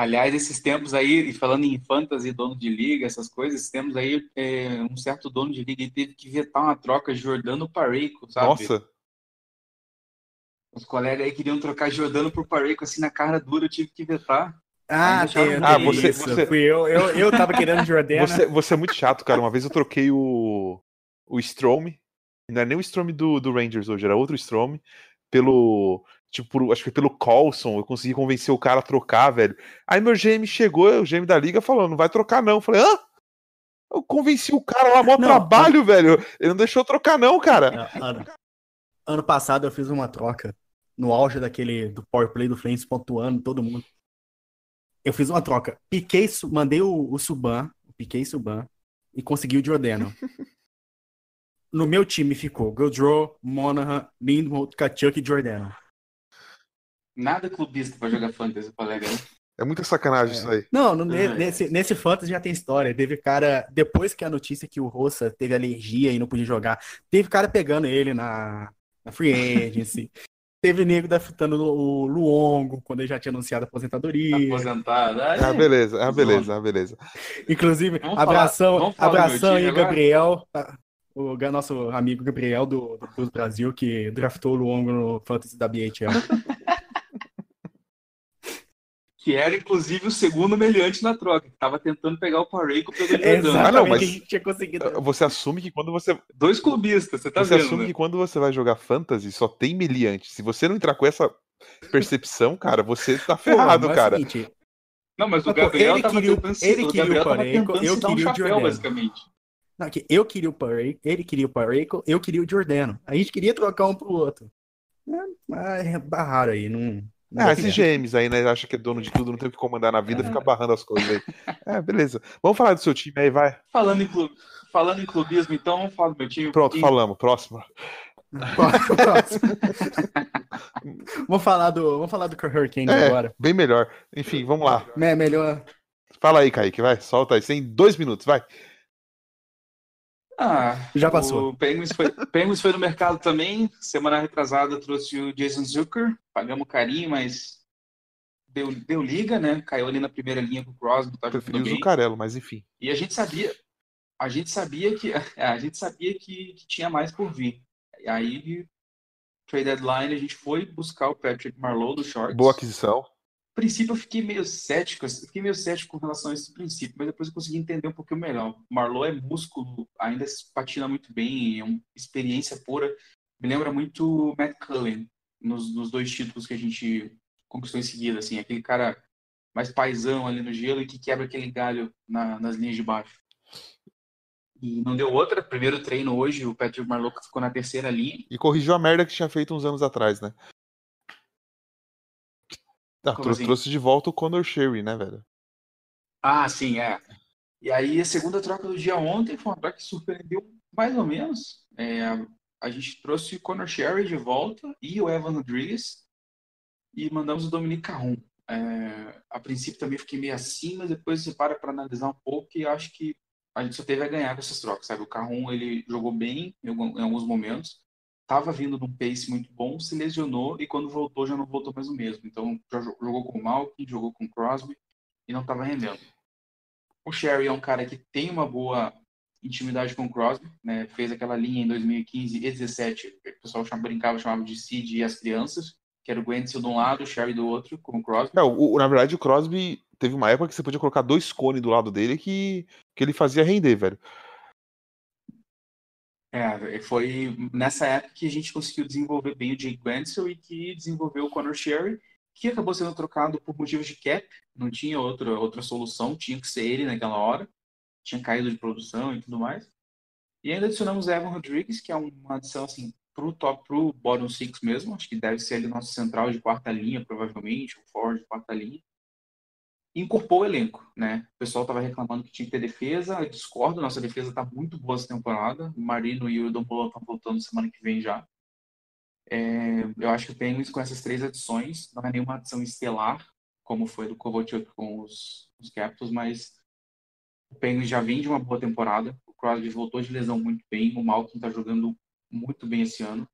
Aliás, esses tempos aí, e falando em fantasy, dono de liga, essas coisas, esses tempos aí, é, um certo dono de liga teve que vetar uma troca Jordano Pareco, sabe? Nossa! Os colegas aí queriam trocar Jordano por Pareco, assim, na cara dura, eu tive que vetar. Ah, ah você, você... Fui eu, eu, eu tava querendo Jordano. Você, você é muito chato, cara. Uma vez eu troquei o, o Strom, não é nem o Strom do, do Rangers hoje, era outro Strom, pelo tipo, acho que pelo Colson, eu consegui convencer o cara a trocar, velho. Aí meu GM chegou, o GM da liga falou, não vai trocar não. Eu falei, hã? Eu convenci o cara lá, mó não, trabalho, velho. Ele não deixou trocar não, cara. Ano, ano passado eu fiz uma troca no auge daquele do powerplay do Flames pontuando todo mundo. Eu fiz uma troca. Piquei, mandei o, o Suban, piquei Suban e consegui o Jordano. no meu time ficou Goldrow, Monahan, Lindholm, Kachuk e Jordano. Nada clubista pra jogar fantasy, colega. Né? É muita sacanagem é. isso aí. Não, no, uhum. nesse, nesse fantasy já tem história. Teve cara, depois que a notícia que o Rossa teve alergia e não podia jogar, teve cara pegando ele na, na free agency. teve nego defutando o Luongo quando ele já tinha anunciado a aposentadoria. Aposentado. Ah, é. beleza, ah, beleza, ah, beleza. Inclusive, vamos abração, falar, abração aí, Gabriel. Tá? O nosso amigo Gabriel do, do Brasil, que draftou o Luongo no Fantasy da BHL. que era inclusive o segundo meliante na troca, que estava tentando pegar o Pareco pelo Jordano. Ah, não, mas tinha conseguido. Você assume que quando você. Dois clubistas, você tá você vendo. Você assume né? que quando você vai jogar fantasy só tem meliante. Se você não entrar com essa percepção, cara, você tá ferrado, Pô, cara. É seguinte, não, mas o Gabriel ele queria, tentando, ele queria o Pareco, eu queria um o Jordano. basicamente. Não, eu queria o Pareco, ele queria o Pareco, eu queria o Jordano. A gente queria trocar um pro outro. É, mas barraram aí, não. Ah, esses GMs aí, né? Acha que é dono de tudo, não tem o que comandar na vida, é. fica barrando as coisas aí. É, beleza. Vamos falar do seu time aí, vai. Falando em, clube, falando em clubismo, então, vamos falar do meu time. Pronto, e... falamos. Próximo. Próximo. vamos falar do, vamos falar do Hurricane é, agora. Bem melhor. Enfim, vamos lá. É melhor. Fala aí, Kaique, vai. Solta aí. Tem dois minutos, vai. Ah, Já passou. O Penguins foi, Penguins foi no mercado também. Semana retrasada trouxe o Jason Zucker. Pagamos carinho, mas deu, deu liga, né? Caiu ali na primeira linha com o Crosby. Tá Preferi jogando o bem. Zucarello, mas enfim. E a gente sabia, a gente sabia que a gente sabia que, que tinha mais por vir. E aí, de trade deadline, a gente foi buscar o Patrick Marlowe do Shorts. Boa aquisição. Princípio eu fiquei meio cético, fiquei meio cético com relação a esse princípio, mas depois eu consegui entender um pouquinho melhor. Marlowe é músculo, ainda patina muito bem, é uma experiência pura. Me lembra muito Matt Cullen nos, nos dois títulos que a gente conquistou em seguida, assim, aquele cara mais paisão ali no gelo e que quebra aquele galho na- nas linhas de baixo. E não deu outra. Primeiro treino hoje, o Patrick Marlowe ficou na terceira linha. E corrigiu a merda que tinha feito uns anos atrás, né? Ah, trou- assim? trouxe de volta o Conor Sherry, né, velho? Ah, sim, é. E aí a segunda troca do dia ontem foi uma troca que surpreendeu mais ou menos. É, a gente trouxe o Conor Sherry de volta e o Evan Rodrigues e mandamos o Dominic Carrum. É, a princípio também fiquei meio assim, mas depois você para para analisar um pouco e acho que a gente só teve a ganhar com essas trocas, sabe? O Carrum ele jogou bem em alguns momentos, estava vindo num pace muito bom, se lesionou e quando voltou já não voltou mais o mesmo. Então jogou com o Malkin, jogou com o Crosby e não estava rendendo. O Sherry é um cara que tem uma boa intimidade com o Crosby, né? Fez aquela linha em 2015 e 2017, o pessoal chama, brincava, chamava de Sid e as crianças, que era o Gwenzel de um lado, o Sherry do outro, com o Crosby. É, o- na verdade, o Crosby teve uma época que você podia colocar dois cones do lado dele que, que ele fazia render, velho. É, foi nessa época que a gente conseguiu desenvolver bem o Jake Gwenzel e que desenvolveu o Conor Sherry, que acabou sendo trocado por motivos de cap, não tinha outra, outra solução, tinha que ser ele naquela hora, tinha caído de produção e tudo mais. E ainda adicionamos Evan Rodrigues, que é uma adição assim pro top, pro bottom six mesmo, acho que deve ser ali nosso central de quarta linha, provavelmente, o Ford de quarta linha. Incorporou o elenco, né? O pessoal estava reclamando que tinha que ter defesa, eu discordo, nossa defesa está muito boa essa temporada. O Marino e o Dombolon estão voltando semana que vem já. É, eu acho que o Penguins com essas três adições, não é nenhuma adição estelar, como foi do Kovalchuk com os, os Capitals, mas o Penguins já vem de uma boa temporada. O Crosby voltou de lesão muito bem, o Malkin está jogando muito bem esse ano.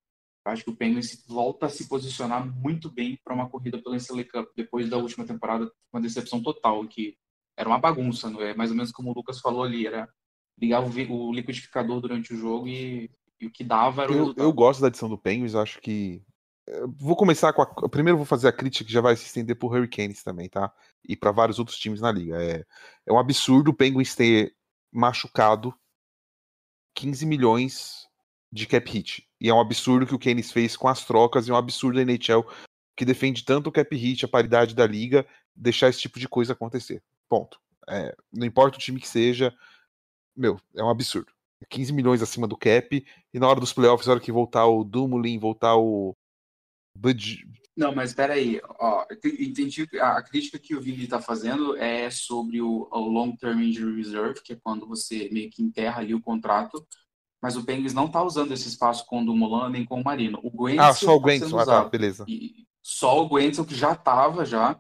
Acho que o Penguins volta a se posicionar muito bem para uma corrida pelo Stanley Cup depois da última temporada, uma decepção total, que era uma bagunça, não é? Mais ou menos como o Lucas falou ali, era ligar o, liquidificador durante o jogo e, e o que dava era o Eu, resultado. eu gosto da edição do Penguins, eu acho que. eu Vou começar com a. Primeiro, vou fazer a crítica que já vai se estender pro Hurricanes também, tá? E para vários outros times na liga. É, é um absurdo o Penguins ter machucado 15 milhões de cap hit. E é um absurdo que o Keynes fez com as trocas, e é um absurdo a NHL que defende tanto o cap hit, a paridade da liga, deixar esse tipo de coisa acontecer. Ponto. É, não importa o time que seja, meu, é um absurdo. 15 milhões acima do cap, e na hora dos playoffs, na hora que voltar o Dumoulin, voltar o Bud... Não, mas espera aí, ó, entendi a, crítica que o Vini está fazendo é sobre o, o Long Term Injury Reserve, que é quando você meio que enterra ali o contrato, mas o Penguins não está usando esse espaço com o Dumoulin nem com o Marino. O Gwenzel Ah, só o tá sendo Gwenson, ah, tá, beleza. E só o Gwenzel que já estava já,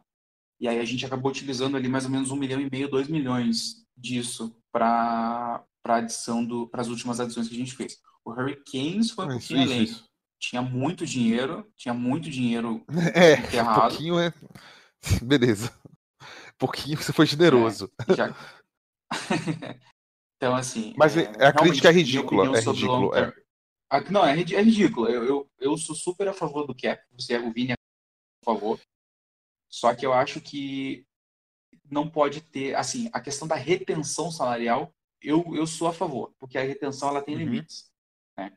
e aí a gente acabou utilizando ali mais ou menos um milhão e meio, dois milhões disso para para adição do para as últimas adições que a gente fez. O Hurricanes foi um isso, pouquinho isso, além. isso. Tinha muito dinheiro, tinha muito dinheiro É, enterrado. um pouquinho é. Beleza. Pouquinho você foi generoso. Já... então, assim. Mas é, a crítica é ridícula, minha opinião é sobre ridículo, term- Ah, Não, é, é ridículo. Eu, eu, eu sou super a favor do cap. Você é o Vini, a favor. Só que eu acho que não pode ter. Assim, a questão da retenção salarial, eu, eu sou a favor, porque a retenção ela tem Uhum. limites. Né?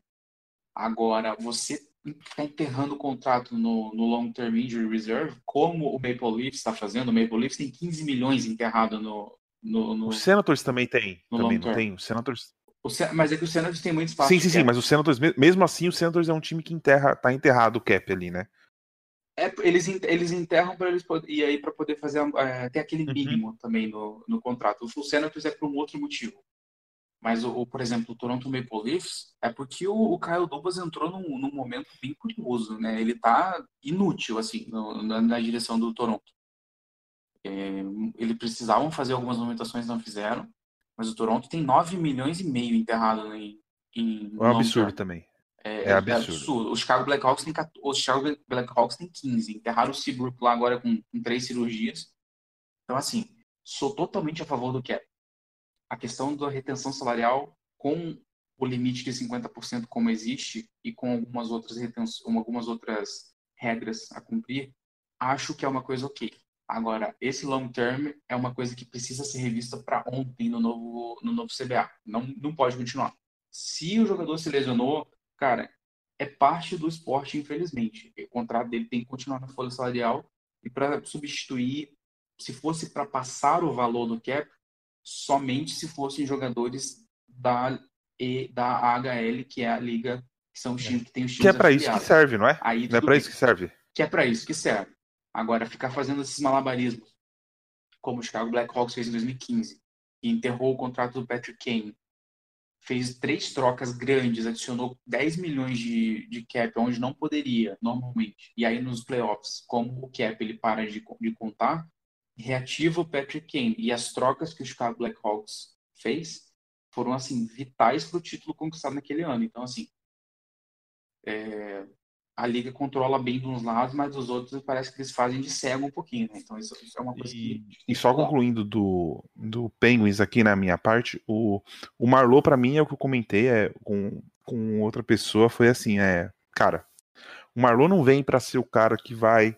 Agora, você ficar enterrando o contrato no, no Long Term Injury Reserve, como o Maple Leafs está fazendo, o Maple Leafs tem 15 milhões enterrado no, no, no, O Senators também tem. no Também não tem? O Senators. O Sen- mas é que o Senators tem muito espaço. Sim, sim, sim, mas o Senators, me- mesmo assim, o Senators é um time que enterra, tá enterrado o cap ali, né? É, eles, eles enterram para eles poder, e aí para poder fazer é, ter aquele Uhum. mínimo também no, no contrato. O Senators é por um outro motivo. Mas, o, o, por exemplo, o Toronto Maple Leafs é porque o, o Kyle Dubas entrou num, num momento bem curioso, né? Ele tá inútil, assim, no- na, na direção do Toronto. É, eles precisavam fazer algumas movimentações, não fizeram. Mas o Toronto tem 9 milhões e meio enterrado em. em é um absurdo também. É, é, absurdo. é, absurdo. O Chicago Blackhawks tem, o Chicago Blackhawks tem 15. Enterraram o Seabrook lá agora com, com três cirurgias. Então, assim, sou totalmente a favor do cap. A questão da retenção salarial com o limite de 50% como existe e com algumas outras retens... algumas outras regras a cumprir, acho que é uma coisa ok. Agora, esse long term é uma coisa que precisa ser revista para ontem no novo, no novo CBA. Não, não pode continuar. Se o jogador se lesionou, cara, é parte do esporte, infelizmente. O contrato dele tem que continuar na folha salarial e para substituir, se fosse para passar o valor do cap, somente se fossem jogadores da e da AHL, que é a liga que são os times que tem os times Que é para isso que serve, não é? Aí, não é para isso que serve. Que é para isso que serve. Agora, ficar fazendo esses malabarismos, como o Chicago Blackhawks fez em 2015, e enterrou o contrato do Patrick Kane, fez três trocas grandes, adicionou 10 milhões de, de cap onde não poderia, normalmente. E aí nos playoffs, como o cap ele para de, de contar, reativa o Patrick Kane. E as trocas que o Chicago Blackhawks fez foram, assim, vitais para o título conquistado naquele ano. Então, assim, é, a liga controla bem de uns lados, mas dos outros parece que eles fazem de cego um pouquinho, né? Então isso, isso é uma coisa e, que. E só concluindo do, do Penguins aqui na minha parte, o, o Marlowe, para mim, é o que eu comentei é, com, com outra pessoa, foi assim, é. Cara, o Marlowe não vem para ser o cara que vai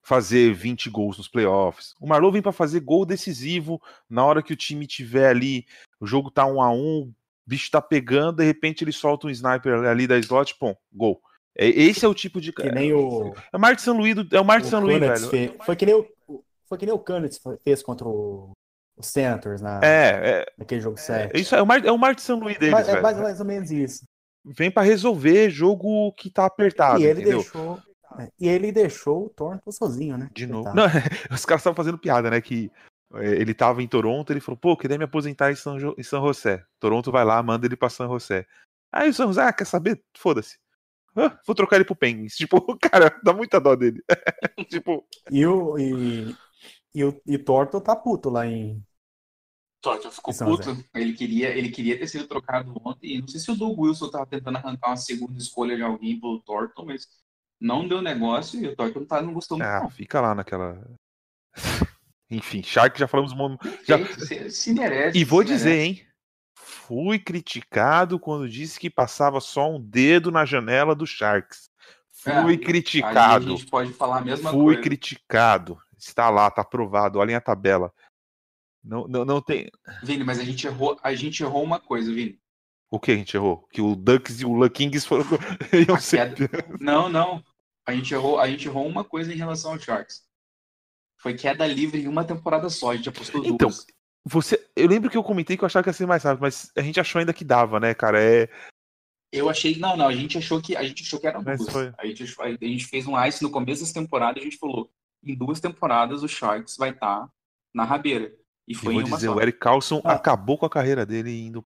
fazer 20 gols nos playoffs. O Marlowe vem para fazer gol decisivo na hora que o time tiver ali, o jogo tá um a um, o bicho tá pegando, de repente ele solta um sniper ali da slot, pô, gol. É, esse é o tipo de. Que nem o. É o Martin São Luís, é o Martin São Luís, velho. Fez, foi que nem o. Foi que nem o Canets fez contra o, o Senators na, é, é, naquele jogo 7. É, isso é o, Mar, é o Martin São Luís deles, Mas, velho. É mais, mais ou menos isso. Vem para resolver jogo que tá apertado. E ele entendeu? deixou. É, e ele deixou o Thornton sozinho, né? De novo. Não, os caras estavam fazendo piada, né? Que é, ele tava em Toronto, ele falou, pô, queria me aposentar em São, jo em São José. Toronto vai lá, manda ele pra São José. Aí o São José, ah, quer saber? Foda-se. Ah, vou trocar ele pro Penguins. Tipo, cara, dá muita dó dele. tipo. E o. E, e o e Thornton tá puto lá em. Thornton ficou puto. Ele queria, ele queria ter sido trocado ontem. Não sei se o Doug Wilson tava tentando arrancar uma segunda escolha de alguém pro Thornton, mas não deu negócio e o Thornton tá, não gostou muito. Ah, não. fica lá naquela. Enfim, Shark já falamos. Já... Se, se merece. E vou dizer, merece. hein? Fui criticado quando disse que passava só um dedo na janela do Sharks. Fui É, criticado. A gente pode falar a mesma Fui coisa. criticado. Está lá, tá aprovado. Olhem a tabela. Não, não, não tem. Vini, mas a gente errou, a gente errou uma coisa, Vini. O que a gente errou? Que o Ducks e o Luck Kings foram. queda- Não, não. A gente errou, a gente errou uma coisa em relação ao Sharks. Foi queda livre em uma temporada só. A gente apostou Então, duas. Você, eu lembro que eu comentei que eu achava que ia ser mais rápido, mas a gente achou ainda que dava, né, cara? É, Eu achei, não, não, a gente achou que a gente achou que Mas duas. foi. A gente, a gente fez um ice no começo dessa temporada e a gente falou, em duas temporadas o Sharks vai estar na rabeira. E e foi vou em uma dizer, só. o Eric Carlson Ah. acabou com a carreira dele indo.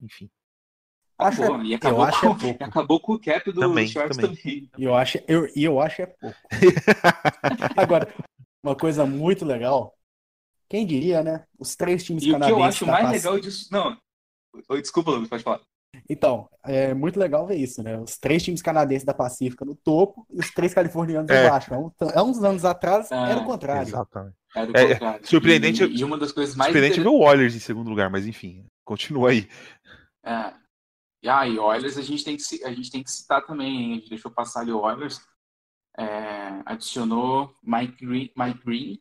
Enfim. Acho, Acabou, e acabou, eu acho com, é pouco. e acabou com o cap do Também, Sharks também. também. E eu acho, eu, e eu acho é pouco. Agora, uma coisa muito legal. Quem diria, né? Os três times E o que eu canadenses acho mais legal disso. Não. Oi, Desculpa, Lucas, pode falar. Então, é muito legal ver isso, né? Os três times canadenses da Pacífica no topo e os três californianos É. embaixo. Há Há uns anos atrás Ah, era o contrário. Exatamente. É do É, contrário. surpreendente- E, e uma das coisas mais Surpreendente ver o Oilers em segundo lugar, mas enfim, continua aí. É. E aí, Oilers a gente tem que a gente tem que citar também, hein? A gente deixou passar ali o Oilers. É, adicionou Mike Green, Mike Green,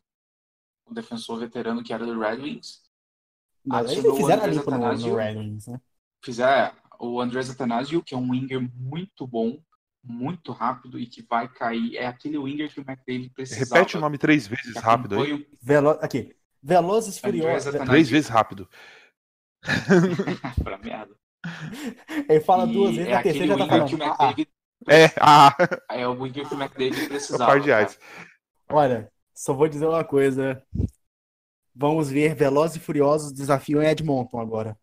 o defensor veterano que era do Red Wings. Mas eles o fizeram a Andrés limpa no, Red Wings, né? Fizer o Andrés Athanasio, que é um winger muito bom, muito rápido e que vai cair. É aquele winger que o McDavid precisava. Repete o nome três vezes rápido aí. o- Velo... Aqui. Velozes Furiosos. Três vezes rápido. pra merda. Ele fala E duas vezes, é na aquele terceira já tá winger que o falando. Ah, ah. McDavid É, ah, é o winger que o McDavid o precisava. par de cara. Olha, só vou dizer uma coisa. Vamos ver Velozes e Furiosos desafio em Edmonton agora.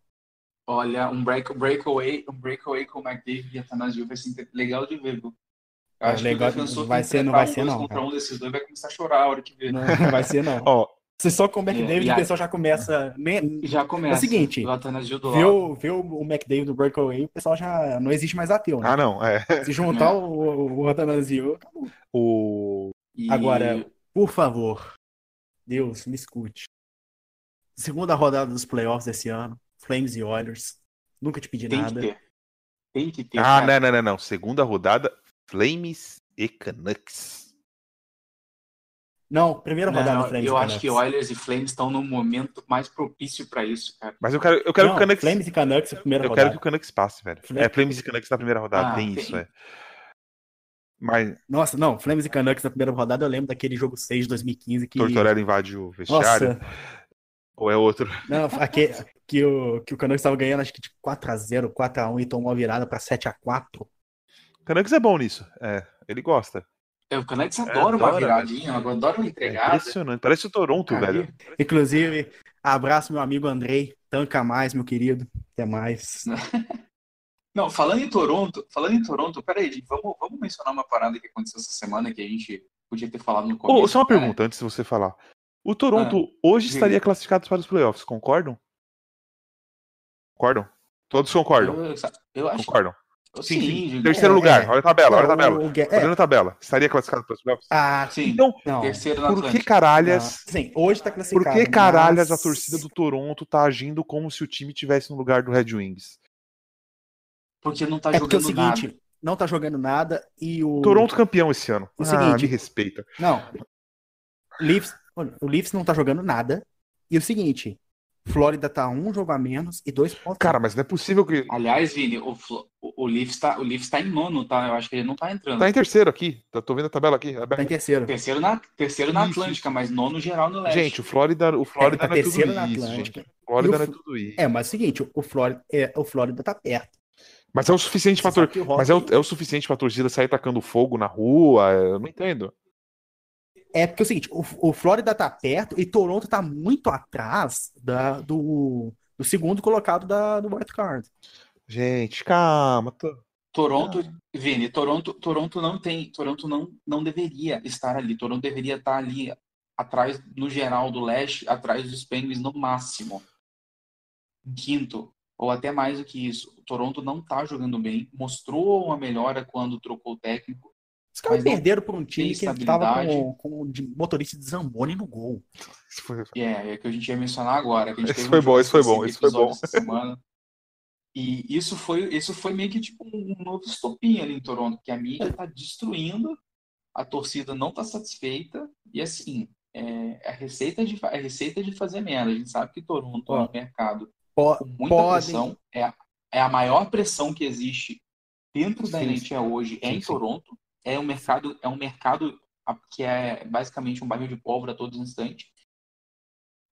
Olha, um break, breakaway, um breakaway com o McDavid e Atanasio vai ser legal de ver, viu? É, acho legal- que o defensor vai ser- não vai ser não, contra cara. um desses dois vai começar a chorar a hora que ver. Não vai ser, não. Ó, Você só com o McDavid e o pessoal já começa. Nem, Já começa. É o seguinte, de vê o, vê McDavid no breakaway, o pessoal já não existe mais ateu, né? Ah, não. É. Se juntar o, o, o Atanasio, acabou. O. Agora, Por favor, Deus, me escute. Segunda rodada dos playoffs desse ano, Flames e Oilers. Nunca te pedi tem nada. que ter. Tem que ter. Ah, cara. não, não, não, não. Segunda rodada, Flames e Canucks. Não, primeira rodada não, Flames eu e acho que Oilers e Flames estão no momento mais propício pra isso, cara. Mas eu quero, eu quero Não, que o Canucks. Flames e Canucks, primeira Eu quero rodada. que o Canucks passe, velho. Flames- É Flames e Canucks na primeira rodada, Ah, tem tem. isso, é. Mas Nossa, não, Flames e Canucks na primeira rodada, eu lembro daquele jogo 6 de 2015 que. Tortorella invade o vestiário. Nossa, Ou é outro? não, aquele, que, o, que o Canucks estava ganhando, acho que de 4x0, 4x1 e tomou a virada pra 7x4. O Canucks é bom nisso. É, ele gosta. É, O Canucks adora uma adora, viradinha, adora uma É entregada. impressionante. Parece o Toronto, Cara, velho. Inclusive, abraço meu amigo Andrei. Tanca mais, meu querido. Até mais. Não, falando em Toronto, falando em Toronto, peraí, gente, vamos, vamos mencionar uma parada que aconteceu essa semana que a gente podia ter falado no começo. Ô, só uma cara. pergunta antes de você falar. O Toronto hoje diga. estaria classificado para os playoffs, concordam? Concordam? Todos concordam. Eu, eu acho Concordam. sim, sim, Terceiro É, lugar. é. Olha a tabela, olha a tabela. O- é, a tabela. Estaria classificado para os playoffs? ah, sim. Então, não. Terceiro na por que caralhas. Sim, hoje tá Por classificado. que caralhas mas- a torcida do Toronto tá agindo como se o time tivesse no lugar do Red Wings? Porque não tá É porque é o jogando seguinte, nada. não tá jogando nada e o. Toronto campeão esse ano. O ah, seguinte- me respeita. Não. O Leafs, o Leafs não tá jogando nada. E o seguinte, Flórida tá um jogo a menos e dois pontos. Cara, mas não é possível que. Aliás, Vini, o, Flo- o, o Leafs tá, o Leafs tá em nono, tá? Eu acho que ele não tá entrando. Tá em terceiro aqui. Tá- Tô vendo a tabela aqui. tá em terceiro. Terceiro na, terceiro na Atlântica, mas nono geral no leste. Gente, o Flórida, o Flórida tá não é tudo terceiro na isso, Atlântica. gente. O Flórida o não é tudo isso. É, mas é o seguinte, o Flórida, é, o Flórida tá perto. Mas é o suficiente sabe tor... Mas é o, é o suficiente pra torcida sair tacando fogo na rua? Eu não entendo. É porque é o seguinte, o, o Flórida tá perto e Toronto tá muito atrás da, do, do segundo colocado da, do White Card. Gente, calma. tô- Toronto, Vini, Toronto, Toronto não tem, Toronto não, não deveria estar ali. Toronto deveria estar ali atrás, no geral do leste, atrás dos Penguins no máximo. Em quinto, ou até mais do que isso. Toronto não tá jogando bem, mostrou uma melhora quando trocou o técnico. Os caras perderam por um time que tava estabilidade. com, com o motorista de Zamboni no gol. Isso foi- E é, é que a gente ia mencionar agora. Que a gente Esse teve foi um bom, esse foi bom, esse foi bom. E isso foi, isso foi meio que tipo um novo estopim ali em Toronto, que a mídia tá destruindo, a torcida não tá satisfeita, e assim, é, a, receita de, a receita de fazer merda. A gente sabe que Toronto é um mercado Po- com muita podem- pressão, é, a- é a maior pressão que existe dentro da NHL hoje, é em sim. Toronto. É um mercado, é um mercado a- que é basicamente um barril de pólvora a todo instante.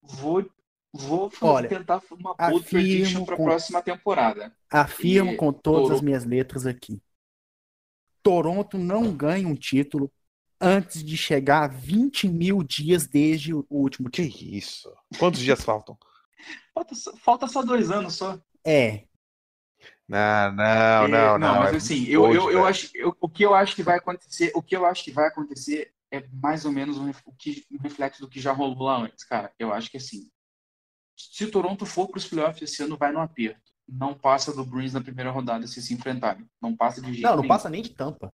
Vou, vou Olha, tentar uma bold afirmo prediction para a próxima temporada. Afirmo E com todas as Toronto- minhas letras aqui. Toronto não ganha um título antes de chegar a 20 mil dias desde o último Que título. isso? Quantos dias faltam? Falta, só- falta só dois anos só. É, Não, não, É, não, não. mas é assim, eu, hoje, eu, eu acho, eu- o que eu acho que vai acontecer, o que eu acho que vai acontecer é mais ou menos um, o que, um reflexo do que já rolou lá antes, cara. Eu acho que assim, se o Toronto for para os playoffs esse ano, vai no aperto. Não passa do Bruins na primeira rodada se se enfrentarem. Não passa de jeito não, não nenhum. passa nem de tampa.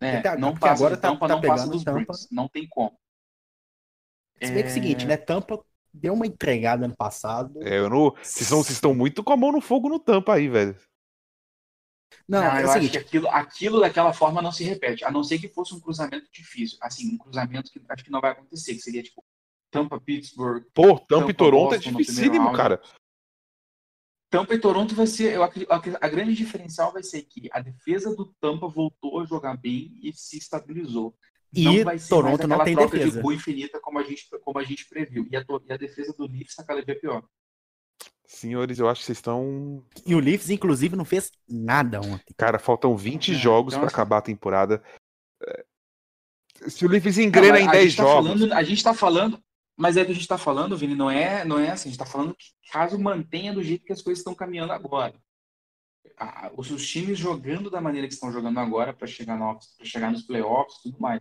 É, não porque passa agora de tá- tampa, tá não passa dos tampa. Bruins. Não tem como. Se bem que é o seguinte, né? Tampa deu uma entregada ano passado. É, eu não... vocês estão muito com a mão no fogo no tampa aí, velho. Não, Não, é eu o acho que seguinte, aquilo, aquilo daquela forma não se repete, a não ser que fosse um cruzamento difícil. Assim, um cruzamento que acho que não vai acontecer, que seria tipo Tampa, Pittsburgh, Pô, Tampa Tampa, e Toronto é Boston no dificílimo, cara. Tampa e Toronto vai ser. Eu acredito, a grande diferencial vai ser que a defesa do Tampa voltou a jogar bem e se estabilizou. E vai ser Toronto não aquela tem troca defesa. de infinita como a gente, como a gente previu. E a, e a defesa do Leafs está cada dia pior. Senhores, eu acho que vocês estão. e o Leafs, inclusive, não fez nada ontem. Cara, faltam 20 É, jogos então, pra assim- acabar a temporada. É, Se o Leafs engrena em a 10 gente tá jogos. falando- a gente está falando. Mas é que a gente está falando, Vini, não é, não é assim. A gente está falando que caso mantenha do jeito que as coisas estão caminhando agora. Ah, os, os times jogando da maneira que estão jogando agora para chegar, no- chegar nos playoffs e tudo mais.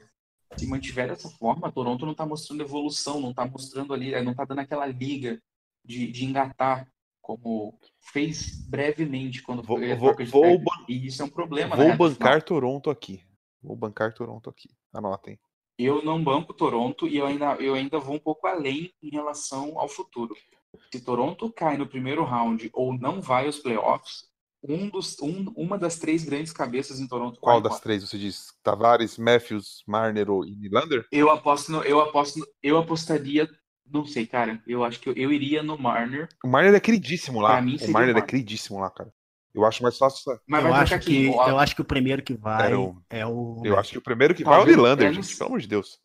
se mantiver dessa forma, Toronto não tá mostrando evolução, não tá mostrando ali, não tá dando aquela liga de, de engatar, como fez brevemente quando Vou- foi vou- vou E isso é um problema, Vou final. bancar Toronto aqui. Vou bancar Toronto aqui. Anotem. Eu não banco Toronto e eu ainda, eu ainda vou um pouco além em relação ao futuro. Se Toronto cai no primeiro round ou não vai aos playoffs, um dos, um- uma das três grandes cabeças em Toronto Qual das embora. três você diz? Tavares, Matthews, Marner ou Nylander? Eu aposto, no, eu aposto, no- eu apostaria, não sei, cara. Eu acho que eu, eu iria no Marner, O Marner é queridíssimo lá. Pra mim O Marner o é queridíssimo lá, cara. Eu acho mais fácil. mas eu, vai acho que, eu acho que o primeiro que vai Era o- é o. Eu acho que o primeiro que vai é o Nylander, é, gente. Pelo amor de Deus.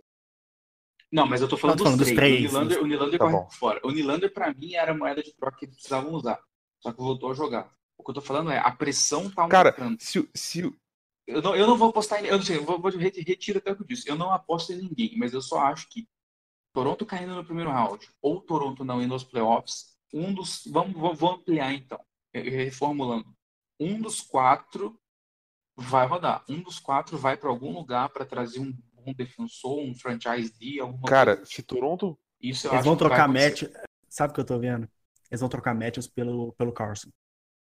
Não, mas eu tô falando, Tô falando dos, dos três. três, O Nylander, o Nylander Tá corre bom. por fora. O Nylander, pra mim, era a moeda de troca que eles precisavam usar. Só que voltou a jogar. O que eu tô falando é, a pressão tá Cara, aumentando. se, o- se, o- Eu não, eu não vou apostar em. Eu não sei, eu vou, vou retiro até o que eu disse. Eu não aposto em ninguém, mas eu só acho que Toronto caindo no primeiro round ou Toronto não indo aos playoffs, um dos. Vamos, vou, ampliar então, reformulando. Um dos quatro vai rodar. Um dos quatro vai para algum lugar para trazer um bom defensor, um franchise D, alguma cara, coisa. se Toronto. Isso eu Eles acho vão trocar match. Sabe o que eu tô vendo? Eles vão trocar matches pelo, pelo Carson.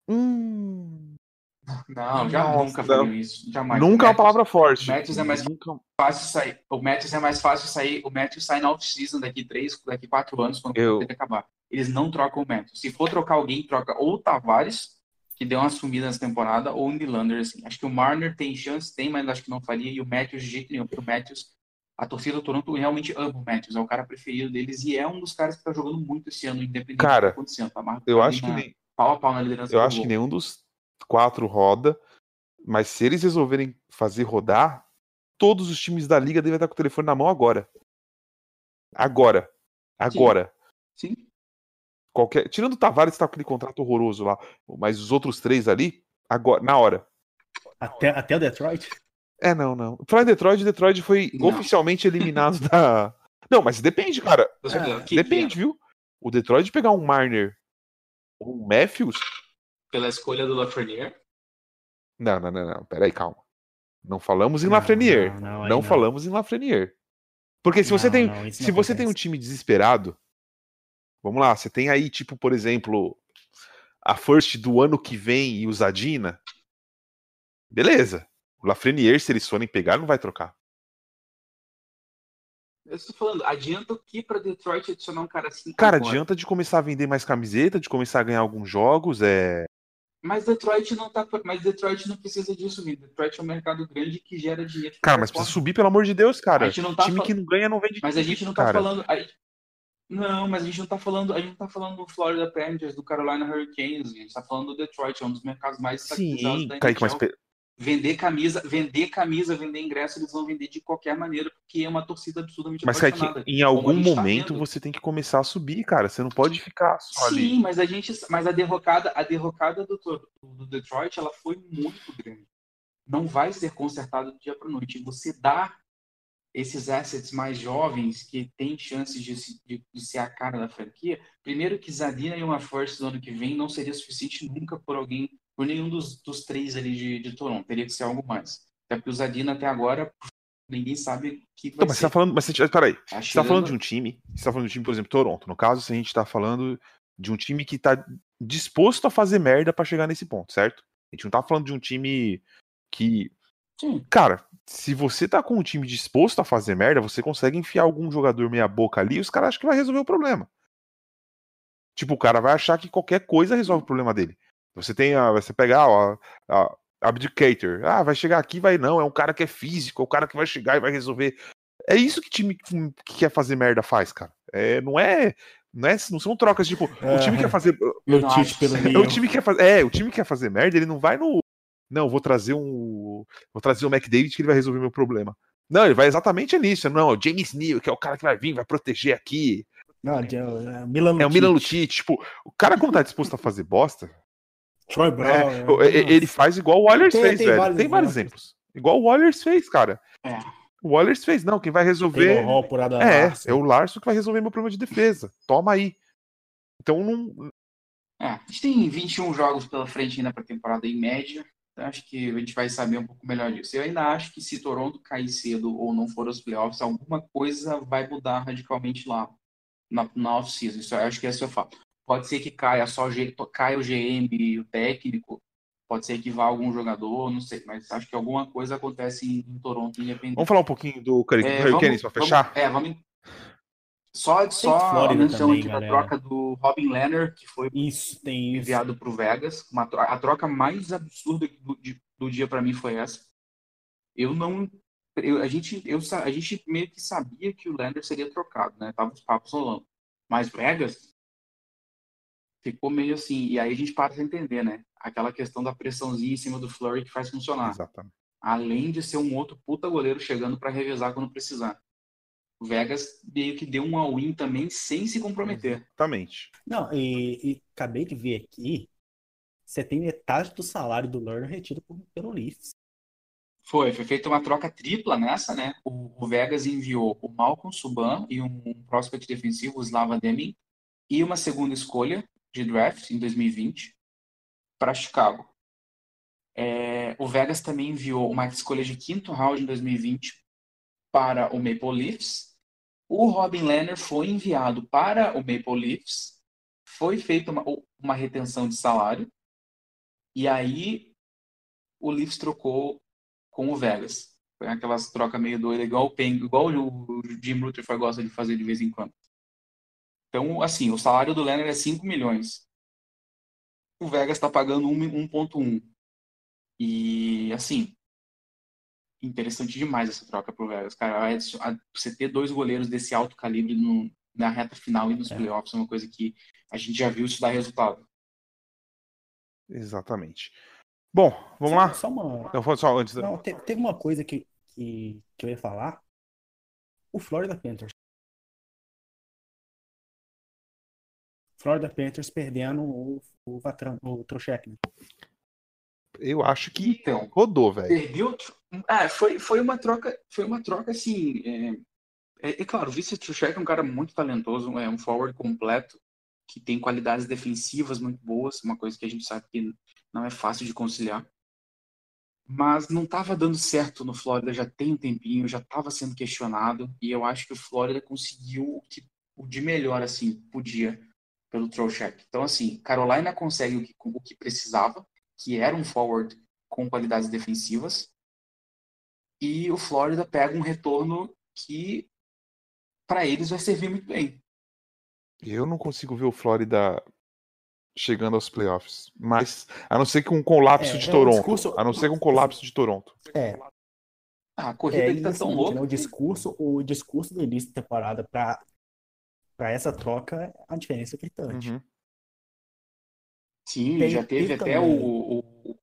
Hum, Não, já Nossa, nunca não. isso. Jamais. nunca é uma palavra forte. Matthews é mais- Nunca- fácil sair. O Matthews é mais fácil sair. O Matthews sai na off-season daqui três, daqui quatro anos, quando Eu- o acabar. Eles não trocam o Matthews. Se for trocar alguém, troca ou o Tavares, que deu uma sumida nessa temporada, ou o Nylander, assim. Acho que o Marner tem chance, tem, mas acho que não faria. E o Matthews, de jeito nenhum. Porque o Matthews, a torcida do Toronto realmente ama o Matthews. É o cara preferido deles e é um dos caras que tá jogando muito esse ano, independente do Cara, que tá acontecendo. Tá Eu acho que na- nem, pau a pau na liderança eu do acho que gol. nenhum dos quatro roda. Mas se eles resolverem fazer rodar, todos os times da liga devem estar com o telefone na mão agora. Agora. Agora. Sim. Qualquer... Tirando o Tavares que tá com aquele contrato horroroso lá, mas os outros três ali, agora, na hora. Até, até o Detroit? É, não, não. Falar em Detroit, Detroit foi Não. oficialmente eliminado da. Não, mas depende, cara. Você- Ah, que- Depende, viu? O Detroit pegar um Marner ou um Matthews. Pela escolha do Lafreniere. Não, não, não, não. Peraí, calma. Não falamos em Não, Lafreniere. não, Não, não, falamos em Lafreniere. Porque se você tem. se você tem um time desesperado, vamos lá, você tem aí, tipo, por exemplo, a first do ano que vem e o Zadina. Beleza. O Lafreniere, se eles forem pegar, não vai trocar. Eu estou falando, adianta o que pra Detroit adicionar um cara assim? Cara, agora? adianta de começar a vender mais camiseta, de começar a ganhar alguns jogos, é. Mas Detroit não tá. Mas Detroit não precisa disso, Vini. Detroit é um mercado grande que gera dinheiro. Cara, mas precisa subir, pelo amor de Deus, cara. A gente não tá time fal- que não ganha não vende. Mas a gente não tá cara. falando. Não, mas a gente não tá falando. A gente não tá falando do Florida Panthers, do Carolina Hurricanes. A gente tá falando do Detroit, é um dos mercados mais Sim, da Kaique, mas Vender camisa, vender camisa, vender ingresso, eles vão vender de qualquer maneira, porque é uma torcida absurdamente Mas, Kaique, em algum tá momento vendo. você tem que começar a subir, cara. Você não pode ficar só ali. Sim, mas a gente, mas a derrocada, a derrocada do, do Detroit, ela foi muito grande. Não vai ser consertada do dia para noite. Você dá esses assets mais jovens que têm chances de, de- de ser a cara da franquia. Primeiro que Zadina e uma first do ano que vem não seria suficiente nunca por alguém, por nenhum dos, dos três ali de, de Toronto. Teria que ser algo mais. Até porque o Zadina até agora ninguém sabe o que vai Não, mas você ser. tá falando. Mas você, peraí. Tá Você tá falando de um time. Você tá falando de um time, por exemplo, Toronto. No caso, se a gente tá falando de um time que tá disposto a fazer merda pra chegar nesse ponto, certo? A gente não tá falando de um time que. Sim. Cara, se você tá com um time disposto a fazer merda, você consegue enfiar algum jogador meia boca ali e os caras acham que vai resolver o problema. Tipo, o cara vai achar que qualquer coisa resolve o problema dele. Você tem a. Você pegar, ó, a Abdicator. Ah, vai chegar aqui, vai não. É um cara que é físico, é o cara que vai chegar e vai resolver. É isso que time que que quer fazer merda faz, cara. É, não é. Não, é, não são trocas, tipo, o time quer fazer. Meu Tite pelo que- meio. O time quer fazer. É, o time quer fazer merda, ele não vai no. Não, vou trazer um. Vou trazer o McDavid que ele vai resolver meu problema. Não, ele vai exatamente nisso. Não, o James Neal, que é o cara que vai vir, vai proteger aqui. Não, de- é, Milan É o Milan Lucic. Tipo, o cara, quando tá disposto a fazer bosta, Troy Brown. é, é, ele faz igual o Tem- fez, tem velho. vários tem vários exemplos. exemplos. Igual o Warriors fez, cara. É. O Warriors fez. Não, quem vai resolver. É, é o Larson que vai resolver meu problema de defesa. Toma aí. Então não. É, a gente tem 21 jogos pela frente ainda para temporada em média. acho que a gente vai saber um pouco melhor disso. Eu ainda acho que se Toronto cair cedo ou não for aos playoffs, alguma coisa vai mudar radicalmente lá na, na off-season. Isso eu acho que esse é o fato. Pode ser que caia só caia o GM e o técnico, pode ser que vá algum jogador, não sei, mas acho que alguma coisa acontece em, em Toronto independente. Vamos falar um pouquinho do Hurricanes é, para fechar? Vamos, é, vamos. Só, só a menção aqui da troca do Robin Leonard, que foi isso, tem enviado para o Vegas. Uma, a troca mais absurda do, do dia para mim foi essa. Eu não. Eu, a, gente, eu, a gente meio que sabia que o Leonard seria trocado, né? Tava os papos rolando. Mas Vegas ficou meio assim. E aí a gente para de entender, né? Aquela questão da pressãozinha em cima do Flurry que faz funcionar. Exatamente. Além de ser um outro puta goleiro chegando para revezar quando precisar. O Vegas meio que deu um all-in também sem se comprometer. Exatamente. Não, e, e, acabei de ver aqui. Você tem metade do salário do Lerner retido por, pelo Leafs. Foi, foi feita uma troca tripla nessa, né? O, o Vegas enviou o Malcolm Subban e um, um prospect defensivo, o Slava Deming, e uma segunda escolha de draft em 2020 para Chicago. É, o Vegas também enviou uma escolha de quinto round em 2020 para o Maple Leafs. O Robin Leonard foi enviado para o Maple Leafs. Foi feita uma, uma retenção de salário. E aí o Leafs trocou com o Vegas. Foi aquelas troca meio doida, igual o igual o Jim Rutherford gosta de fazer de vez em quando. Então, assim, o salário do Leonard é 5 milhões. O Vegas está pagando 1.1. E, assim, interessante demais essa troca pro Vegas. Cara, você ter dois goleiros desse alto calibre no, na reta final e nos é. playoffs é uma coisa que a gente já viu isso dar resultado. Exatamente. Bom, vamos só, lá? Só uma... Não, só antes... Não, teve uma coisa que, que, que eu ia falar. O Florida Panthers Florida Panthers perdendo o, o, Vatran, o Trocheck, né? Eu acho que então, rodou, velho. Perdeu. Ah, foi, foi uma troca, foi uma troca assim. É, é, é claro, o Vice Trocheck é um cara muito talentoso, é um forward completo que tem qualidades defensivas muito boas, uma coisa que a gente sabe que não é fácil de conciliar. Mas não estava dando certo no Flórida já tem um tempinho, já estava sendo questionado e eu acho que o Flórida conseguiu o que o de melhor assim podia pelo Trocheck. Então, assim, Carolina consegue o que, o que precisava, que era um forward com qualidades defensivas, e o Flórida pega um retorno que para eles vai servir muito bem. Eu não consigo ver o Flórida chegando aos playoffs, mas a não ser que um colapso é, de é Toronto, discurso... a não ser que um colapso de Toronto. É. Ah, a corrida é, tá tão louca. Né, o discurso, o discurso do início da temporada para para essa troca, a diferença é gritante. Uhum. Sim, tem, já teve até o, o,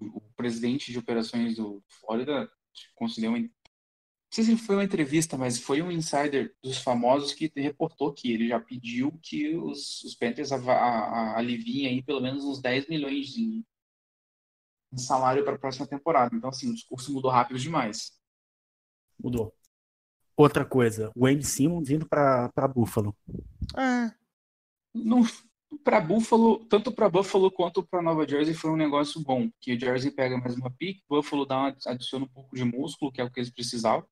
o, presidente de operações do Flórida concedeu uma. Não sei se foi uma entrevista, mas foi um insider dos famosos que reportou que ele já pediu que os, os Panthers aliviem aí pelo menos uns 10 milhões de, de salário para a próxima temporada. Então, assim, o discurso mudou rápido demais. Mudou. Outra coisa, Wayne Simmons indo para Buffalo. É. Para Buffalo, tanto para Buffalo quanto para Nova Jersey foi um negócio bom, que Jersey pega mais uma pick, Buffalo dá uma, adiciona um pouco de músculo, que é o que eles precisavam.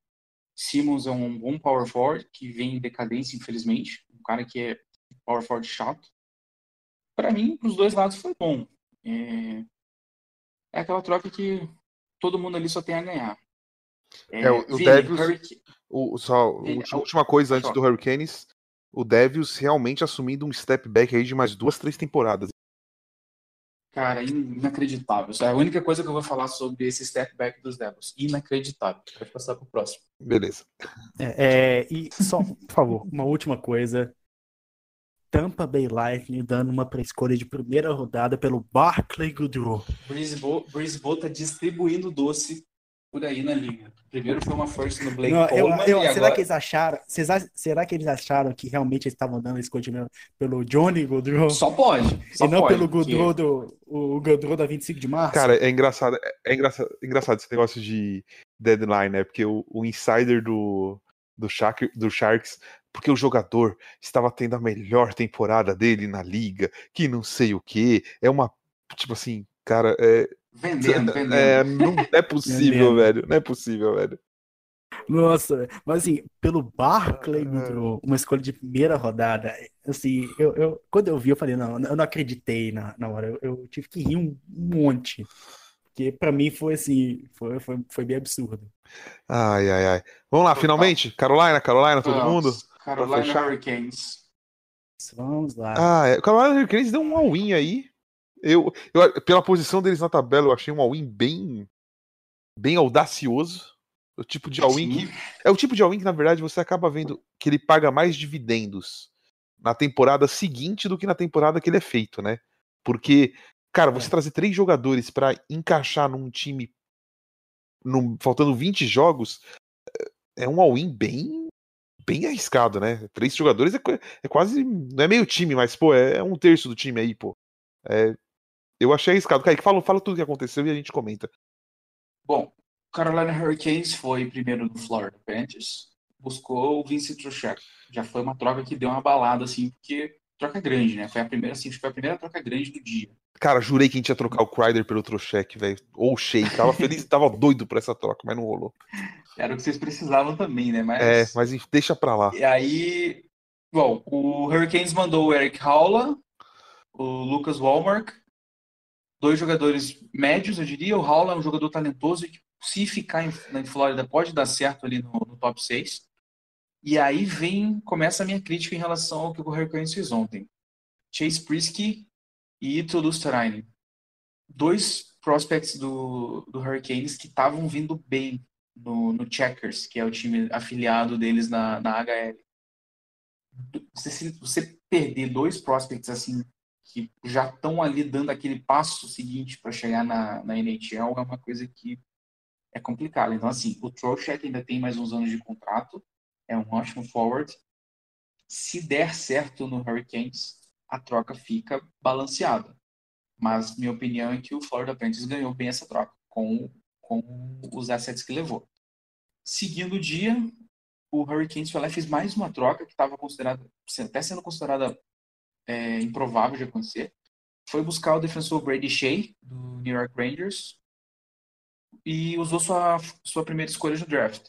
Simmons é um bom power forward que vem em decadência, infelizmente, um cara que é power forward chato. Para mim, os dois lados foi bom. É... é aquela troca que todo mundo ali só tem a ganhar. É, é o, o Devils, o, só, a última coisa antes do Hurricanes, o Devils realmente assumindo um step back aí de mais duas, três temporadas. Cara, inacreditável. É a única coisa que eu vou falar sobre esse step back dos Devils. Inacreditável. Pode passar pro próximo. Beleza. É, é, e só, por favor, uma última coisa. Tampa Bay Lightning dando uma pré-escolha de primeira rodada pelo Barclay Goodrow. Bowl tá distribuindo doce por aí na liga. Primeiro foi uma força no Blake não, Coleman. Eu, eu, será agora... que eles acharam? será que eles acharam que realmente eles estavam dando esse continente pelo Johnny Goodrow? Só pode. Só e não pode, pelo Goodrow que... do o Goodrow da 25 de março? Cara, é engraçado, é engraçado, é engraçado esse negócio de deadline, né? Porque o, o insider do, do, Shark, do Sharks porque o jogador estava tendo a melhor temporada dele na liga, que não sei o que, é uma, tipo assim, cara, é, Vendendo, vendendo. É, não é possível, velho. Não é possível, velho. Nossa, mas assim, pelo Barclay, Pedro, uma escolha de primeira rodada, assim, eu, eu, quando eu vi, eu falei, não, eu não acreditei na, na hora, eu, eu tive que rir um monte, porque pra mim foi assim, foi, foi, foi bem absurdo. Ai, ai, ai. Vamos lá, finalmente? Carolina, Carolina, todo Vamos. mundo? Carolina? Hurricanes. Vamos lá. Ah, é. Carolina Hurricanes deu um all-in aí. Eu, eu, pela posição deles na tabela, eu achei um all-in bem, bem audacioso. O tipo de all-in que. É o tipo de all-in que, na verdade, você acaba vendo que ele paga mais dividendos na temporada seguinte do que na temporada que ele é feito, né? Porque, cara, você É. trazer três jogadores pra encaixar num time num- faltando 20 jogos é- é um all-in bem bem arriscado, né? Três jogadores é, é quase. Não é meio time, mas, pô, é um terço do time aí, pô. É, eu achei arriscado. Kaique, fala, fala tudo o que aconteceu e a gente comenta. Bom, Carolina Hurricanes foi primeiro no Florida Panthers, buscou o Vincent Trocheck. Já foi uma troca que deu uma balada, assim, porque troca grande, né? Foi a primeira, assim, foi a primeira troca grande do dia. Cara, jurei que a gente ia trocar o Kreider pelo Trocheck, velho. Ou o Shea. Tava feliz, tava doido por essa troca, mas não rolou. Era o que vocês precisavam também, né? Mas... É, mas deixa pra lá. E aí, bom, o Hurricanes mandou o Eric Haula, o Lucas Walmark, dois jogadores médios, eu diria. O Haula é um jogador talentoso que, se ficar em, na Flórida, pode dar certo ali no, no top 6. E aí vem, começa a minha crítica em relação ao que o Hurricanes fez ontem. Chase Prisky e Ito Lusterine. Dois prospects do, do Hurricanes que estavam vindo bem no, no Checkers, que é o time afiliado deles na, na HL. Você, você perder dois prospects assim, que já estão ali dando aquele passo seguinte para chegar na, na NHL, é uma coisa que é complicada. Então, assim, o Trocheck ainda tem mais uns anos de contrato, é um ótimo forward. Se der certo no Hurricanes, a troca fica balanceada. Mas minha opinião é que o Florida Panthers ganhou bem essa troca, com, com os assets que levou. Seguindo o dia, o Hurricanes foi lá e fez mais uma troca que estava considerada, até sendo considerada é, improvável de acontecer. Foi buscar o defensor Brady Shea, do New York Rangers, e usou sua, sua primeira escolha no draft.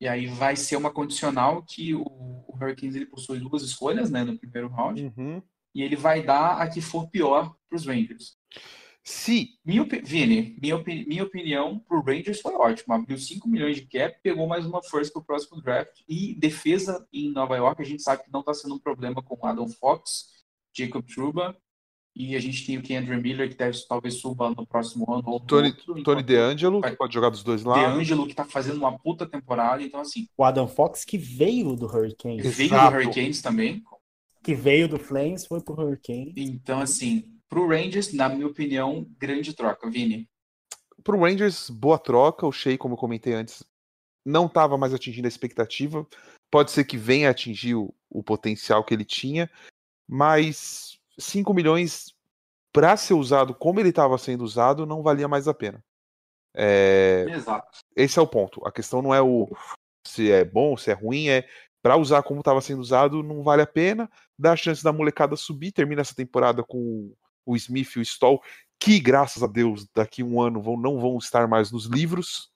E aí vai ser uma condicional que o, o Hurricanes ele possui duas escolhas né, no primeiro round, Uhum. e ele vai dar a que for pior para os Rangers. Se. Minha, opi- Vini, minha, opi- minha opinião pro Rangers foi ótimo. Abriu 5 milhões de cap, pegou mais uma first pro próximo draft. E defesa em Nova York, a gente sabe que não está sendo um problema com o Adam Fox, Jacob Truba. E a gente tem o Kendra Miller, que deve, talvez suba no próximo ano ou Tony, outro. Tony enquanto DeAngelo, que pode jogar dos dois lados. DeAngelo, que está fazendo uma puta temporada. Então, assim, O Adam Fox, que veio do Hurricane, veio do. Hurricanes também. que veio do Flames, foi pro Hurricane. Então, assim, pro Rangers, na minha opinião, grande troca, Vini. Pro Rangers, boa troca. O Shea, como eu comentei antes, não estava mais atingindo a expectativa. Pode ser que venha atingir o, o potencial que ele tinha, mas 5 milhões para ser usado como ele estava sendo usado não valia mais a pena. É, Exato. esse é o ponto. A questão não é o se é bom, se é ruim, é para usar como estava sendo usado, não vale a pena. Dá a chance da molecada subir, termina essa temporada com o Smith e o Stoll, que graças a Deus daqui a um ano vão, não vão estar mais nos livros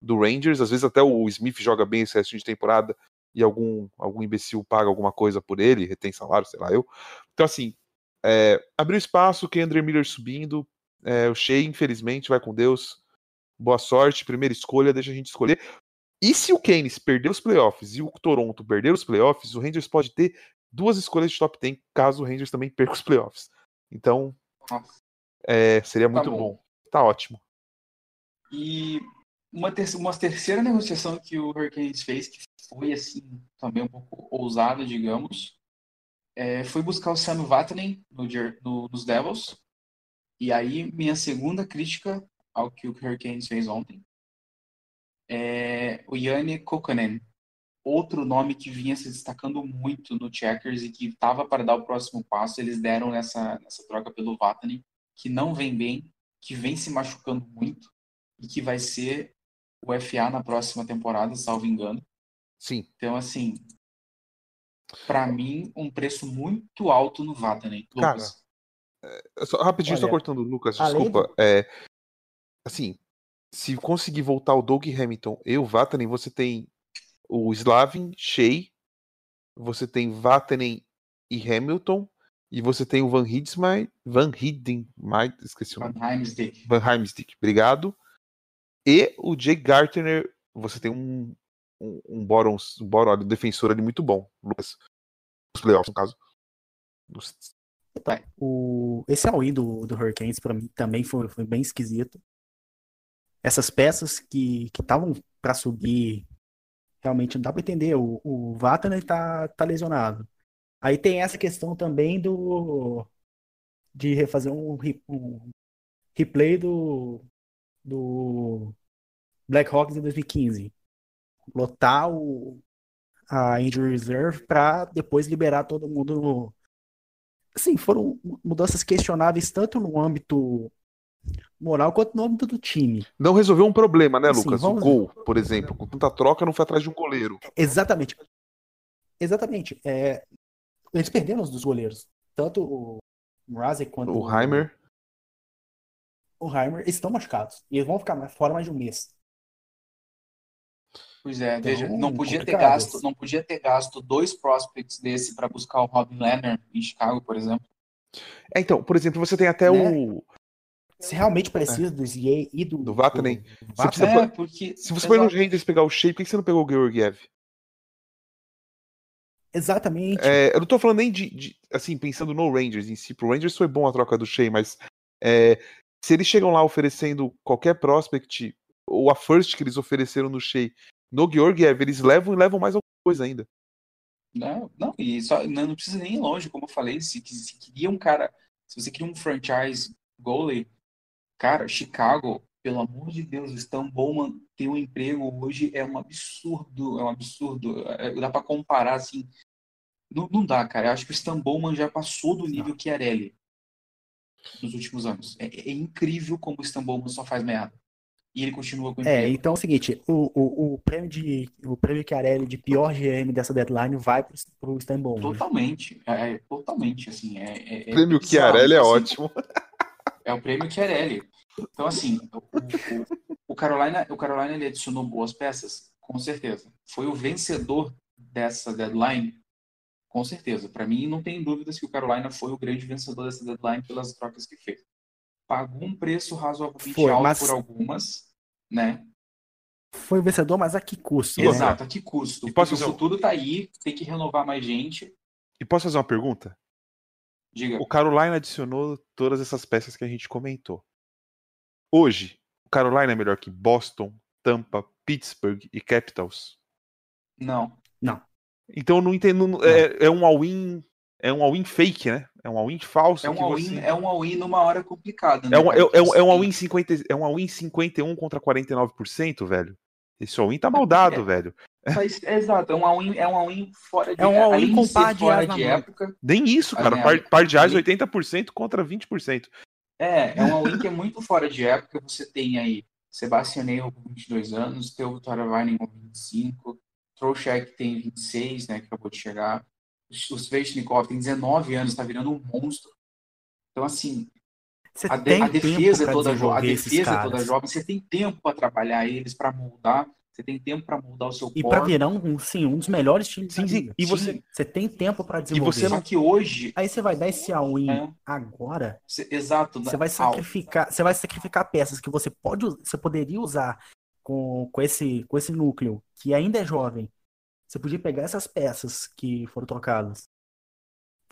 do Rangers. Às vezes até o Smith joga bem esse resto de temporada e algum, algum imbecil paga alguma coisa por ele, retém salário, sei lá eu. Então assim, é, abriu espaço, Kendra Miller subindo, é, o Shea infelizmente vai com Deus. Boa sorte, primeira escolha, deixa a gente escolher. E se o Keynes perder os playoffs e o Toronto perder os playoffs, o Rangers pode ter duas escolhas de top 10 caso o Rangers também perca os playoffs. Então, é, seria muito bom. bom. Tá ótimo. E uma, ter uma terceira negociação que o Hurricanes fez, que foi assim, também um pouco ousada, digamos, é, foi buscar o Sam Vatanen no, no- nos Devils. E aí, minha segunda crítica ao que o Hurricanes fez ontem é o Yanni Kokanen, outro nome que vinha se destacando muito no Checkers e que estava para dar o próximo passo. Eles deram nessa, nessa troca pelo Vatanen, que não vem bem, que vem se machucando muito e que vai ser o FA na próxima temporada, salvo engano. Sim. Então, assim, para mim, um preço muito alto no Vatanen. Cara, Lucas. Só- rapidinho, só Olha, cortando o Lucas, desculpa. É, assim, se conseguir voltar o Doug Hamilton e o Vatanen, você tem o Slavin, Shea, você tem Vatanen e Hamilton, e você tem o Van Hidsmai, Van Hidden, esqueci o Van nome. Heimsdick. Van Heimstick, obrigado. E o Jake Gartner, você tem um um, um Boron, um Boron ali, defensor ali muito bom, Lucas. Os playoffs, no caso. Nos- O, esse all-in do, do Hurricanes pra mim também foi, foi bem esquisito. Essas peças que estavam pra subir, realmente não dá pra entender. O, o Vatanen tá, tá lesionado. Aí tem essa questão também do de refazer um, um replay do, do Blackhawks em 2015. Lotar o, a injury reserve pra depois liberar todo mundo no, assim, foram mudanças questionáveis tanto no âmbito moral quanto no âmbito do time. Não resolveu um problema, né, Assim, Lucas? vamos- O gol, por exemplo, com tanta troca, não foi atrás de um goleiro. Exatamente. Exatamente. É, eles perderam os dos goleiros. Tanto o Mrazek quanto O Heimer. o Heimer estão machucados. E eles vão ficar fora mais de um mês. Pois é, Então, veja, não podia ter gasto, isso. não podia ter gasto dois prospects desse para buscar o Robin Leonard em Chicago, por exemplo. É, então, por exemplo, você tem até Né? o. Se realmente precisa do ZA e do, Do Vatanen. do Você precisa É, porque Se você for no exato. Rangers pegar o Shea, por que você não pegou o Georgiev? Exatamente. É, eu não tô falando nem de, de- Assim, pensando no Rangers em si. Pro Rangers foi bom a troca do Shea, mas. é, se eles chegam lá oferecendo qualquer prospect, ou a first que eles ofereceram no Shea, no Georgiev, eles levam e levam mais alguma coisa ainda. Não, não, e só, não, não precisa nem ir longe, como eu falei, se, se queria um cara, se você queria um franchise goalie, cara, Chicago, pelo amor de Deus, o Stan Bowman ter um emprego hoje é um absurdo, é um absurdo, É, dá pra comparar, assim, não, não dá, cara, eu acho que o Stan Bowman já passou do nível Chiarelli nos últimos anos, é, é incrível como o Stan Bowman só faz merda, e ele continua com o É, emprego. então é o seguinte, o, o, o prêmio de o prêmio Chiarelli de pior GM dessa deadline vai pro, pro Stan Bowman. Totalmente, é, é, totalmente, assim, é, é, é Prêmio Chiarelli é assim, ótimo. É o prêmio Chiarelli. Então, assim, o, o, o Carolina, o Carolina ele adicionou boas peças? Com certeza. Foi o vencedor dessa deadline? Com certeza. Para mim, não tem dúvidas que o Carolina foi o grande vencedor dessa deadline pelas trocas que fez. Pagou um preço razoavelmente Foi, alto mas- por algumas, né? Foi o vencedor, mas a que custo? né? Exato, a que custo? E posso o futuro tá aí, tem que renovar mais gente. E posso fazer uma pergunta? Diga. O Carolina adicionou todas essas peças que a gente comentou. Hoje, o Carolina é melhor que Boston, Tampa, Pittsburgh e Capitals. Não. Então eu não entendo. É, é um all-in. É um all-in fake, né? É um all-in falso. É um all-in você- é um all-in numa hora complicada, né? É um, é, é um, é um all-in 50, é um all-in 51 contra 49%, velho. Esse all-in tá maldado, É. velho. Mas, exato, é um all-in, é um fora de É um all-in além de com par de fora de mão. época. Nem isso, cara. né, Par, par de ali- 80% contra 20%. É, é um all-in que é muito fora de época. Você tem aí Sebastian Neil com 22 anos, Teo Taravainen com 25, Trocheck tem 26, né, que acabou de chegar. O Svechnikov tem 19 anos, tá virando um monstro. Então, assim, Você a, de- tem a defesa é toda jo- a defesa é toda jovem. Você tem tempo para trabalhar eles, para moldar. Você tem tempo para moldar o seu E pra core. virar um, sim, um dos melhores times Sim, da sim. liga. E você. Você tem tempo pra desenvolver. você Só não- que hoje, Aí você vai dar esse all-in É. agora, você- exato, você vai sacrificar, você vai sacrificar peças que você pode, você poderia usar com, com esse com esse núcleo que ainda é jovem. Você podia pegar essas peças que foram trocadas,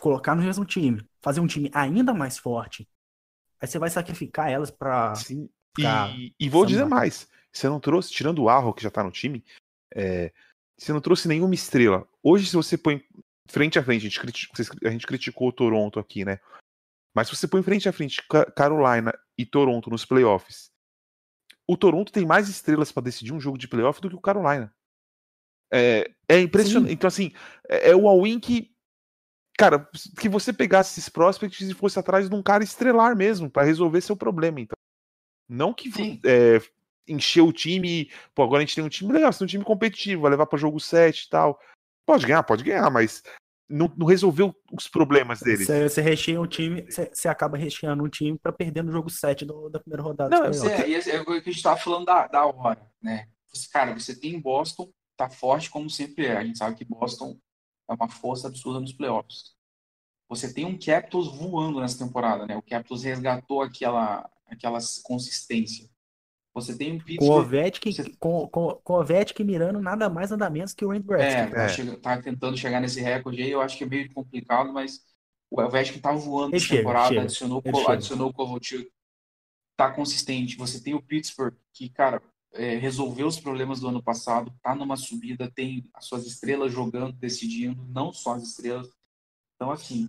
colocar no mesmo time, fazer um time ainda mais forte. Aí você vai sacrificar elas pra Sim. E, e vou dizer mais. Você não trouxe, tirando o Arro, que já tá no time, é, você não trouxe nenhuma estrela. Hoje, se você põe frente a frente, a gente, criti- vocês- a gente criticou o Toronto aqui, né? Mas se você põe frente a frente Ca- Carolina e Toronto nos playoffs, o Toronto tem mais estrelas pra decidir um jogo de playoff do que o Carolina. É, é impressionante. Sim. Então, assim, é, é o all-in que. Cara, que você pegasse esses prospects e fosse atrás de um cara estrelar mesmo, pra resolver seu problema, então. Não que é, encher o time e, pô, agora a gente tem um time legal, você tem um time competitivo, vai levar pra jogo 7 e tal. Pode ganhar, pode ganhar, mas não, não resolveu os problemas deles. Você, você recheia um time, você, você acaba recheando um time pra perder no jogo 7 do- da primeira rodada. Não, playoffs. é, é, é o que a gente tava falando da, da hora, né? Você- Cara, você tem Boston, tá forte como sempre é. A gente sabe que Boston é uma força absurda nos playoffs. Você tem um Capitals voando nessa temporada, né? O Capitals resgatou aquela, aquela consistência. Você tem um Com o Pittsburgh Ovechkin, Você- com, com, com o Ovechkin mirando nada mais, nada menos que o Randy É, tá, É. tá tentando chegar nesse recorde aí, eu acho que é meio complicado, mas o Ovechkin tá voando Ele essa chega, temporada, chega. adicionou, Ele co- chega. adicionou o Kovalchuk, tá consistente. Você tem o Pittsburgh, que, cara, é, resolveu os problemas do ano passado, tá numa subida, tem as suas estrelas jogando, decidindo, não só as estrelas. Então, assim,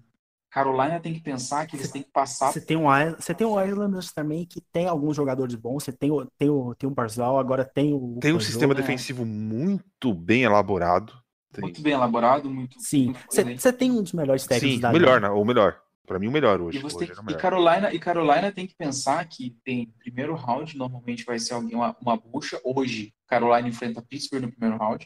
Carolina tem que pensar que eles têm que passar Você tem um Islanders, você tem o Islanders também que tem alguns jogadores bons. Você tem o tem o tem o Barzal, agora tem o Tem um sistema né? defensivo muito bem elaborado. Tem- muito bem elaborado, muito, Sim, você, tem um dos melhores técnicos Sim, da melhor, né? ou melhor. Pra mim, o melhor hoje. E, você hoje tem o que- e melhor. Carolina, e Carolina tem que pensar que tem primeiro round, normalmente vai ser alguém, uma, uma bucha. Hoje, Carolina enfrenta Pittsburgh no primeiro round.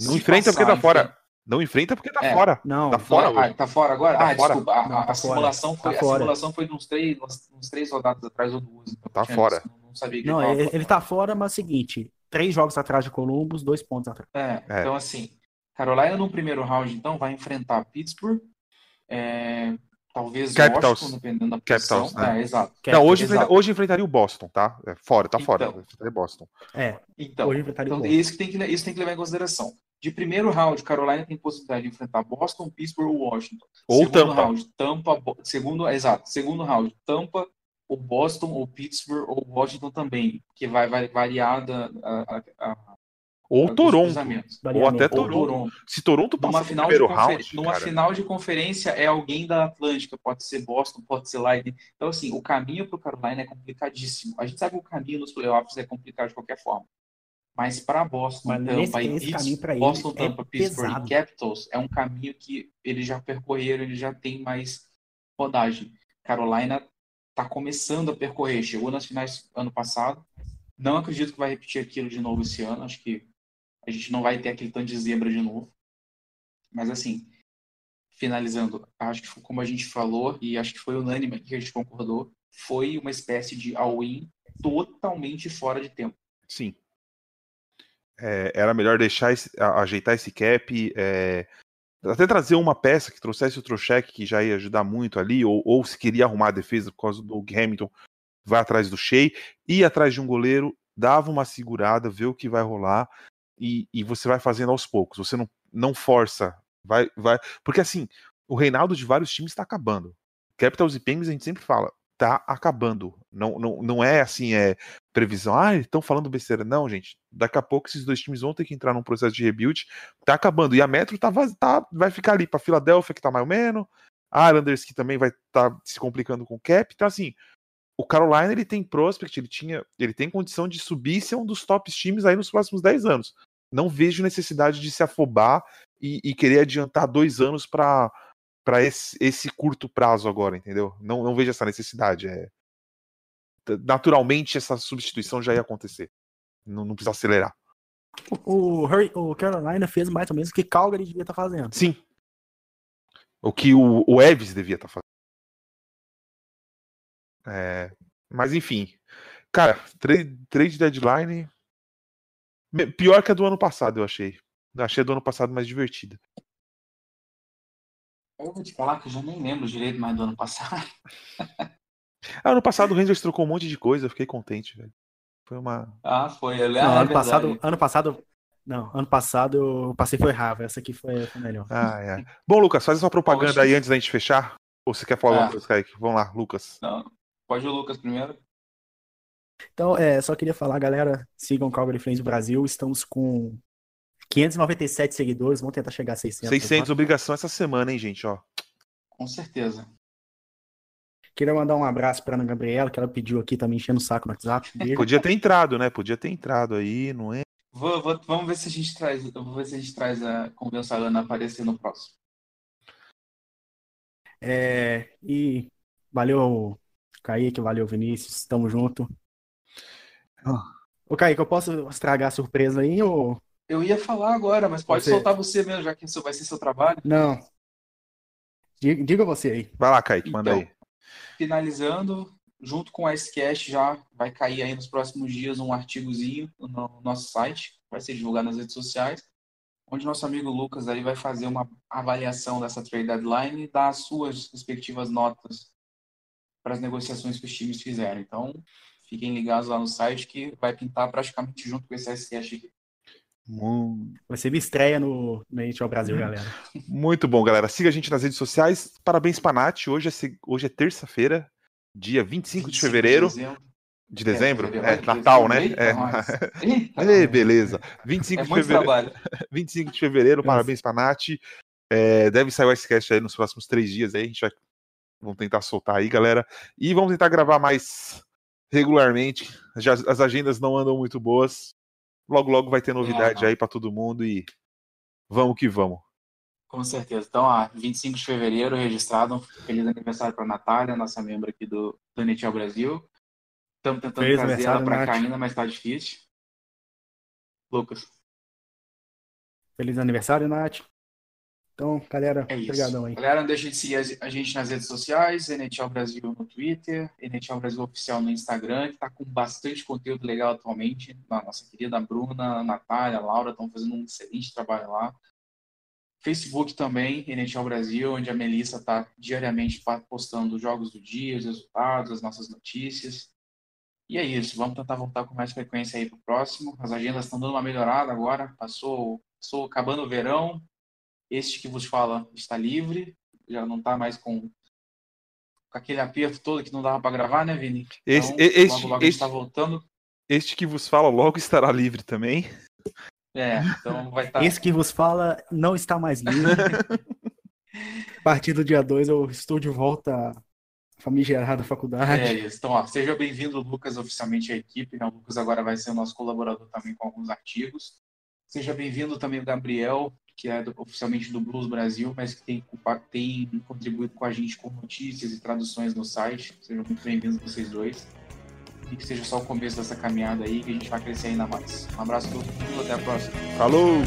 Não Se enfrenta porque passar, tá fora. enfrenta- Não enfrenta porque tá É. fora. Não, Tá fora Ah, tá fora agora? Tá ah, fora. desculpa. A, Não, a tá fora. simulação Tá foi, a simulação foi de uns três, uns, três rodadas atrás ou duas. Então Tá fora. Não, não sabia que não, ele, ele tá fora, mas é o seguinte, três jogos atrás de Columbus, dois pontos atrás. É, É. Então, assim, Carolina no primeiro round, então, vai enfrentar Pittsburgh, é, talvez Capitals. Washington, dependendo da posição. Capitals, né? É, exato. não, hoje, exato. enfrenta- hoje enfrentaria o Boston, tá? É fora, tá fora. Então. Enfrentaria Boston. É, Então, hoje enfrentaria o Então, Boston. isso, que tem que, isso tem que levar em consideração. De primeiro round, Carolina tem possibilidade de enfrentar Boston, Pittsburgh ou Washington. Ou segundo Tampa. round, Tampa, Bo- segundo, exato, segundo round, Tampa, ou Boston, ou Pittsburgh, ou Washington também, que vai, vai variar da, a, a, a, Ou Toronto. Ou até Ou Toronto. Toronto. Se Toronto Numa passar no final, de primeiro confer- round, numa cara, final de conferência é alguém da Atlântica, pode ser Boston, pode ser Lightning. Então, assim, o caminho para o Carolina é complicadíssimo. A gente sabe que o caminho nos playoffs é complicado de qualquer forma. Mas para Boston, Mas Tampa nesse- e esse Pittsburgh, caminho pra ele Boston, é Tampa, Pittsburgh pesado. e Capitals é um caminho que eles já percorreram, eles já têm mais rodagem. Carolina está começando a percorrer, chegou nas finais ano passado. Não acredito que vai repetir aquilo de novo esse ano. Acho que a gente não vai ter aquele tanto de zebra de novo. Mas assim, finalizando, acho que como a gente falou, e acho que foi unânime que a gente concordou, foi uma espécie de all-in totalmente fora de tempo. sim. É, era melhor deixar esse- ajeitar esse cap, é, até trazer uma peça que trouxesse o Trocheck, que já ia ajudar muito ali, ou, ou se queria arrumar a defesa por causa do Hamilton, vai atrás do Shea, ir atrás de um goleiro, dava uma segurada, vê o que vai rolar, e, e você vai fazendo aos poucos. Você não, não força, vai, vai. Porque assim, o reinaldo de vários times está acabando. Capitals e Penguins a gente sempre fala, tá acabando. Não, não, não é assim, é previsão, ah, estão falando besteira. Não, gente, daqui a pouco esses dois times vão ter que entrar num processo de rebuild, tá acabando. E a Metro tá, tá, vai ficar ali para Filadélfia, que tá mais ou menos, a Islanders, que também vai estar tá se complicando com o cap. Então, assim, o Carolina ele tem prospect, ele tinha, ele tem condição de subir e ser um dos tops times aí nos próximos 10 anos. Não vejo necessidade de se afobar e, e querer adiantar dois anos para para esse, esse curto prazo agora, entendeu? Não, não vejo essa necessidade. É... Naturalmente essa substituição já ia acontecer. Não, não precisa acelerar. O, o Carolina fez mais ou menos o que Calgary devia estar fazendo. Sim. O que o, o Eves devia estar fazendo. É, mas enfim. Cara, trade, deadline. Pior que a do ano passado, eu achei. Eu achei a do ano passado mais divertida. Eu vou te falar que eu já nem lembro direito mais do ano passado. Ah, ano passado o Rangers trocou um monte de coisa, eu fiquei contente, velho. Foi uma. Ah, foi. Eu, Não, ah, é ano verdade. passado, ano passado, não, ano passado eu passei foi raiva, essa aqui foi, foi melhor. Ai, ai. Bom, Lucas, faz a sua propaganda Poxa. aí antes da gente fechar. Ou você quer falar Ah. alguma coisa, Kaique? Vamos lá, Lucas. Não, pode o Lucas primeiro. Então, é, só queria falar, galera, sigam o Calgary Flames Brasil, estamos com 597 seguidores, vamos tentar chegar a 600. 600 obrigação essa semana, hein, gente, ó. Com certeza. Queria mandar um abraço para Ana Gabriela, que ela pediu aqui, tá me enchendo o saco no WhatsApp. Beijo. Podia ter entrado, né? Podia ter entrado aí, não é? Vou- vou- vamos ver se a gente traz. Vou ver se a gente traz a convenção a Ana aparecer no próximo. É, e valeu, Kaique, valeu, Vinícius, tamo junto. Ô, Kaique, eu posso estragar a surpresa aí ou... Eu ia falar agora, mas pode Você- soltar você mesmo, já que isso vai ser seu trabalho. Não. Diga, diga você aí. Vai lá, Kaique, manda Então, aí. Finalizando, junto com a SCast já vai cair aí nos próximos dias um artigozinho no nosso site, vai ser divulgado nas redes sociais, onde nosso amigo Lucas aí vai fazer uma avaliação dessa trade deadline e dar as suas respectivas notas para as negociações que os times fizeram. Então, fiquem ligados lá no site que vai pintar praticamente junto com esse SCast aqui. Vai ser minha estreia no, no NHL Brasil, galera. Muito bom, galera. Siga a gente nas redes sociais. Parabéns pra Nath. Hoje é, hoje é terça-feira, dia 25 de 25 fevereiro dezembro. de dezembro. É, que Natal, né? dezembro, É. eita. Eita, Ê, beleza. 25 É de muito fevereiro. trabalho. 25 de fevereiro, parabéns pra Nath. É, deve sair o Icecast aí nos próximos três dias aí. A gente vai vamos tentar soltar aí, galera. E vamos tentar gravar mais regularmente. Já, as agendas não andam muito boas. Logo, logo vai ter novidade não. aí pra todo mundo e vamos que vamos. Com certeza. Então, ó, 25 de fevereiro, registrado. Feliz aniversário para a Natália, nossa membro aqui do, do NHL Brasil. Estamos tentando Feliz trazer ela para cá ainda, mas tá difícil. Lucas, Feliz aniversário, Nath. Então, galera, é obrigadão aí. Galera, não deixe de seguir a gente nas redes sociais, NHL Brasil no Twitter, NHL Brasil Oficial no Instagram, que está com bastante conteúdo legal atualmente. A nossa querida Bruna, a Natália, Laura estão fazendo um excelente trabalho lá. Facebook também, NHL Brasil, onde a Melissa está diariamente postando os jogos do dia, os resultados, as nossas notícias. E é isso, vamos tentar voltar com mais frequência aí para o próximo. As agendas estão dando uma melhorada agora, passou, passou acabando o verão, este que vos fala está livre, já não está mais com, com aquele aperto todo que não dava para gravar, né, Vini? Esse- Então, este- logo, logo gente este- está voltando. Este que vos fala logo estará livre também. É, então vai estar. Esse que vos fala não está mais livre. A partir do dia 2 eu estou de volta à famigerada faculdade. É isso. Então, ó, seja bem-vindo, Lucas, oficialmente à equipe. Né? O Lucas agora vai ser o nosso colaborador também com alguns artigos. Seja bem-vindo também o Gabriel, que é do- oficialmente do Blues Brasil, mas que tem, tem contribuído com a gente com notícias e traduções no site. Sejam muito bem-vindos vocês dois. E que seja só o começo dessa caminhada aí, que a gente vai crescer ainda mais. Um abraço a todo mundo, até a próxima. Falou!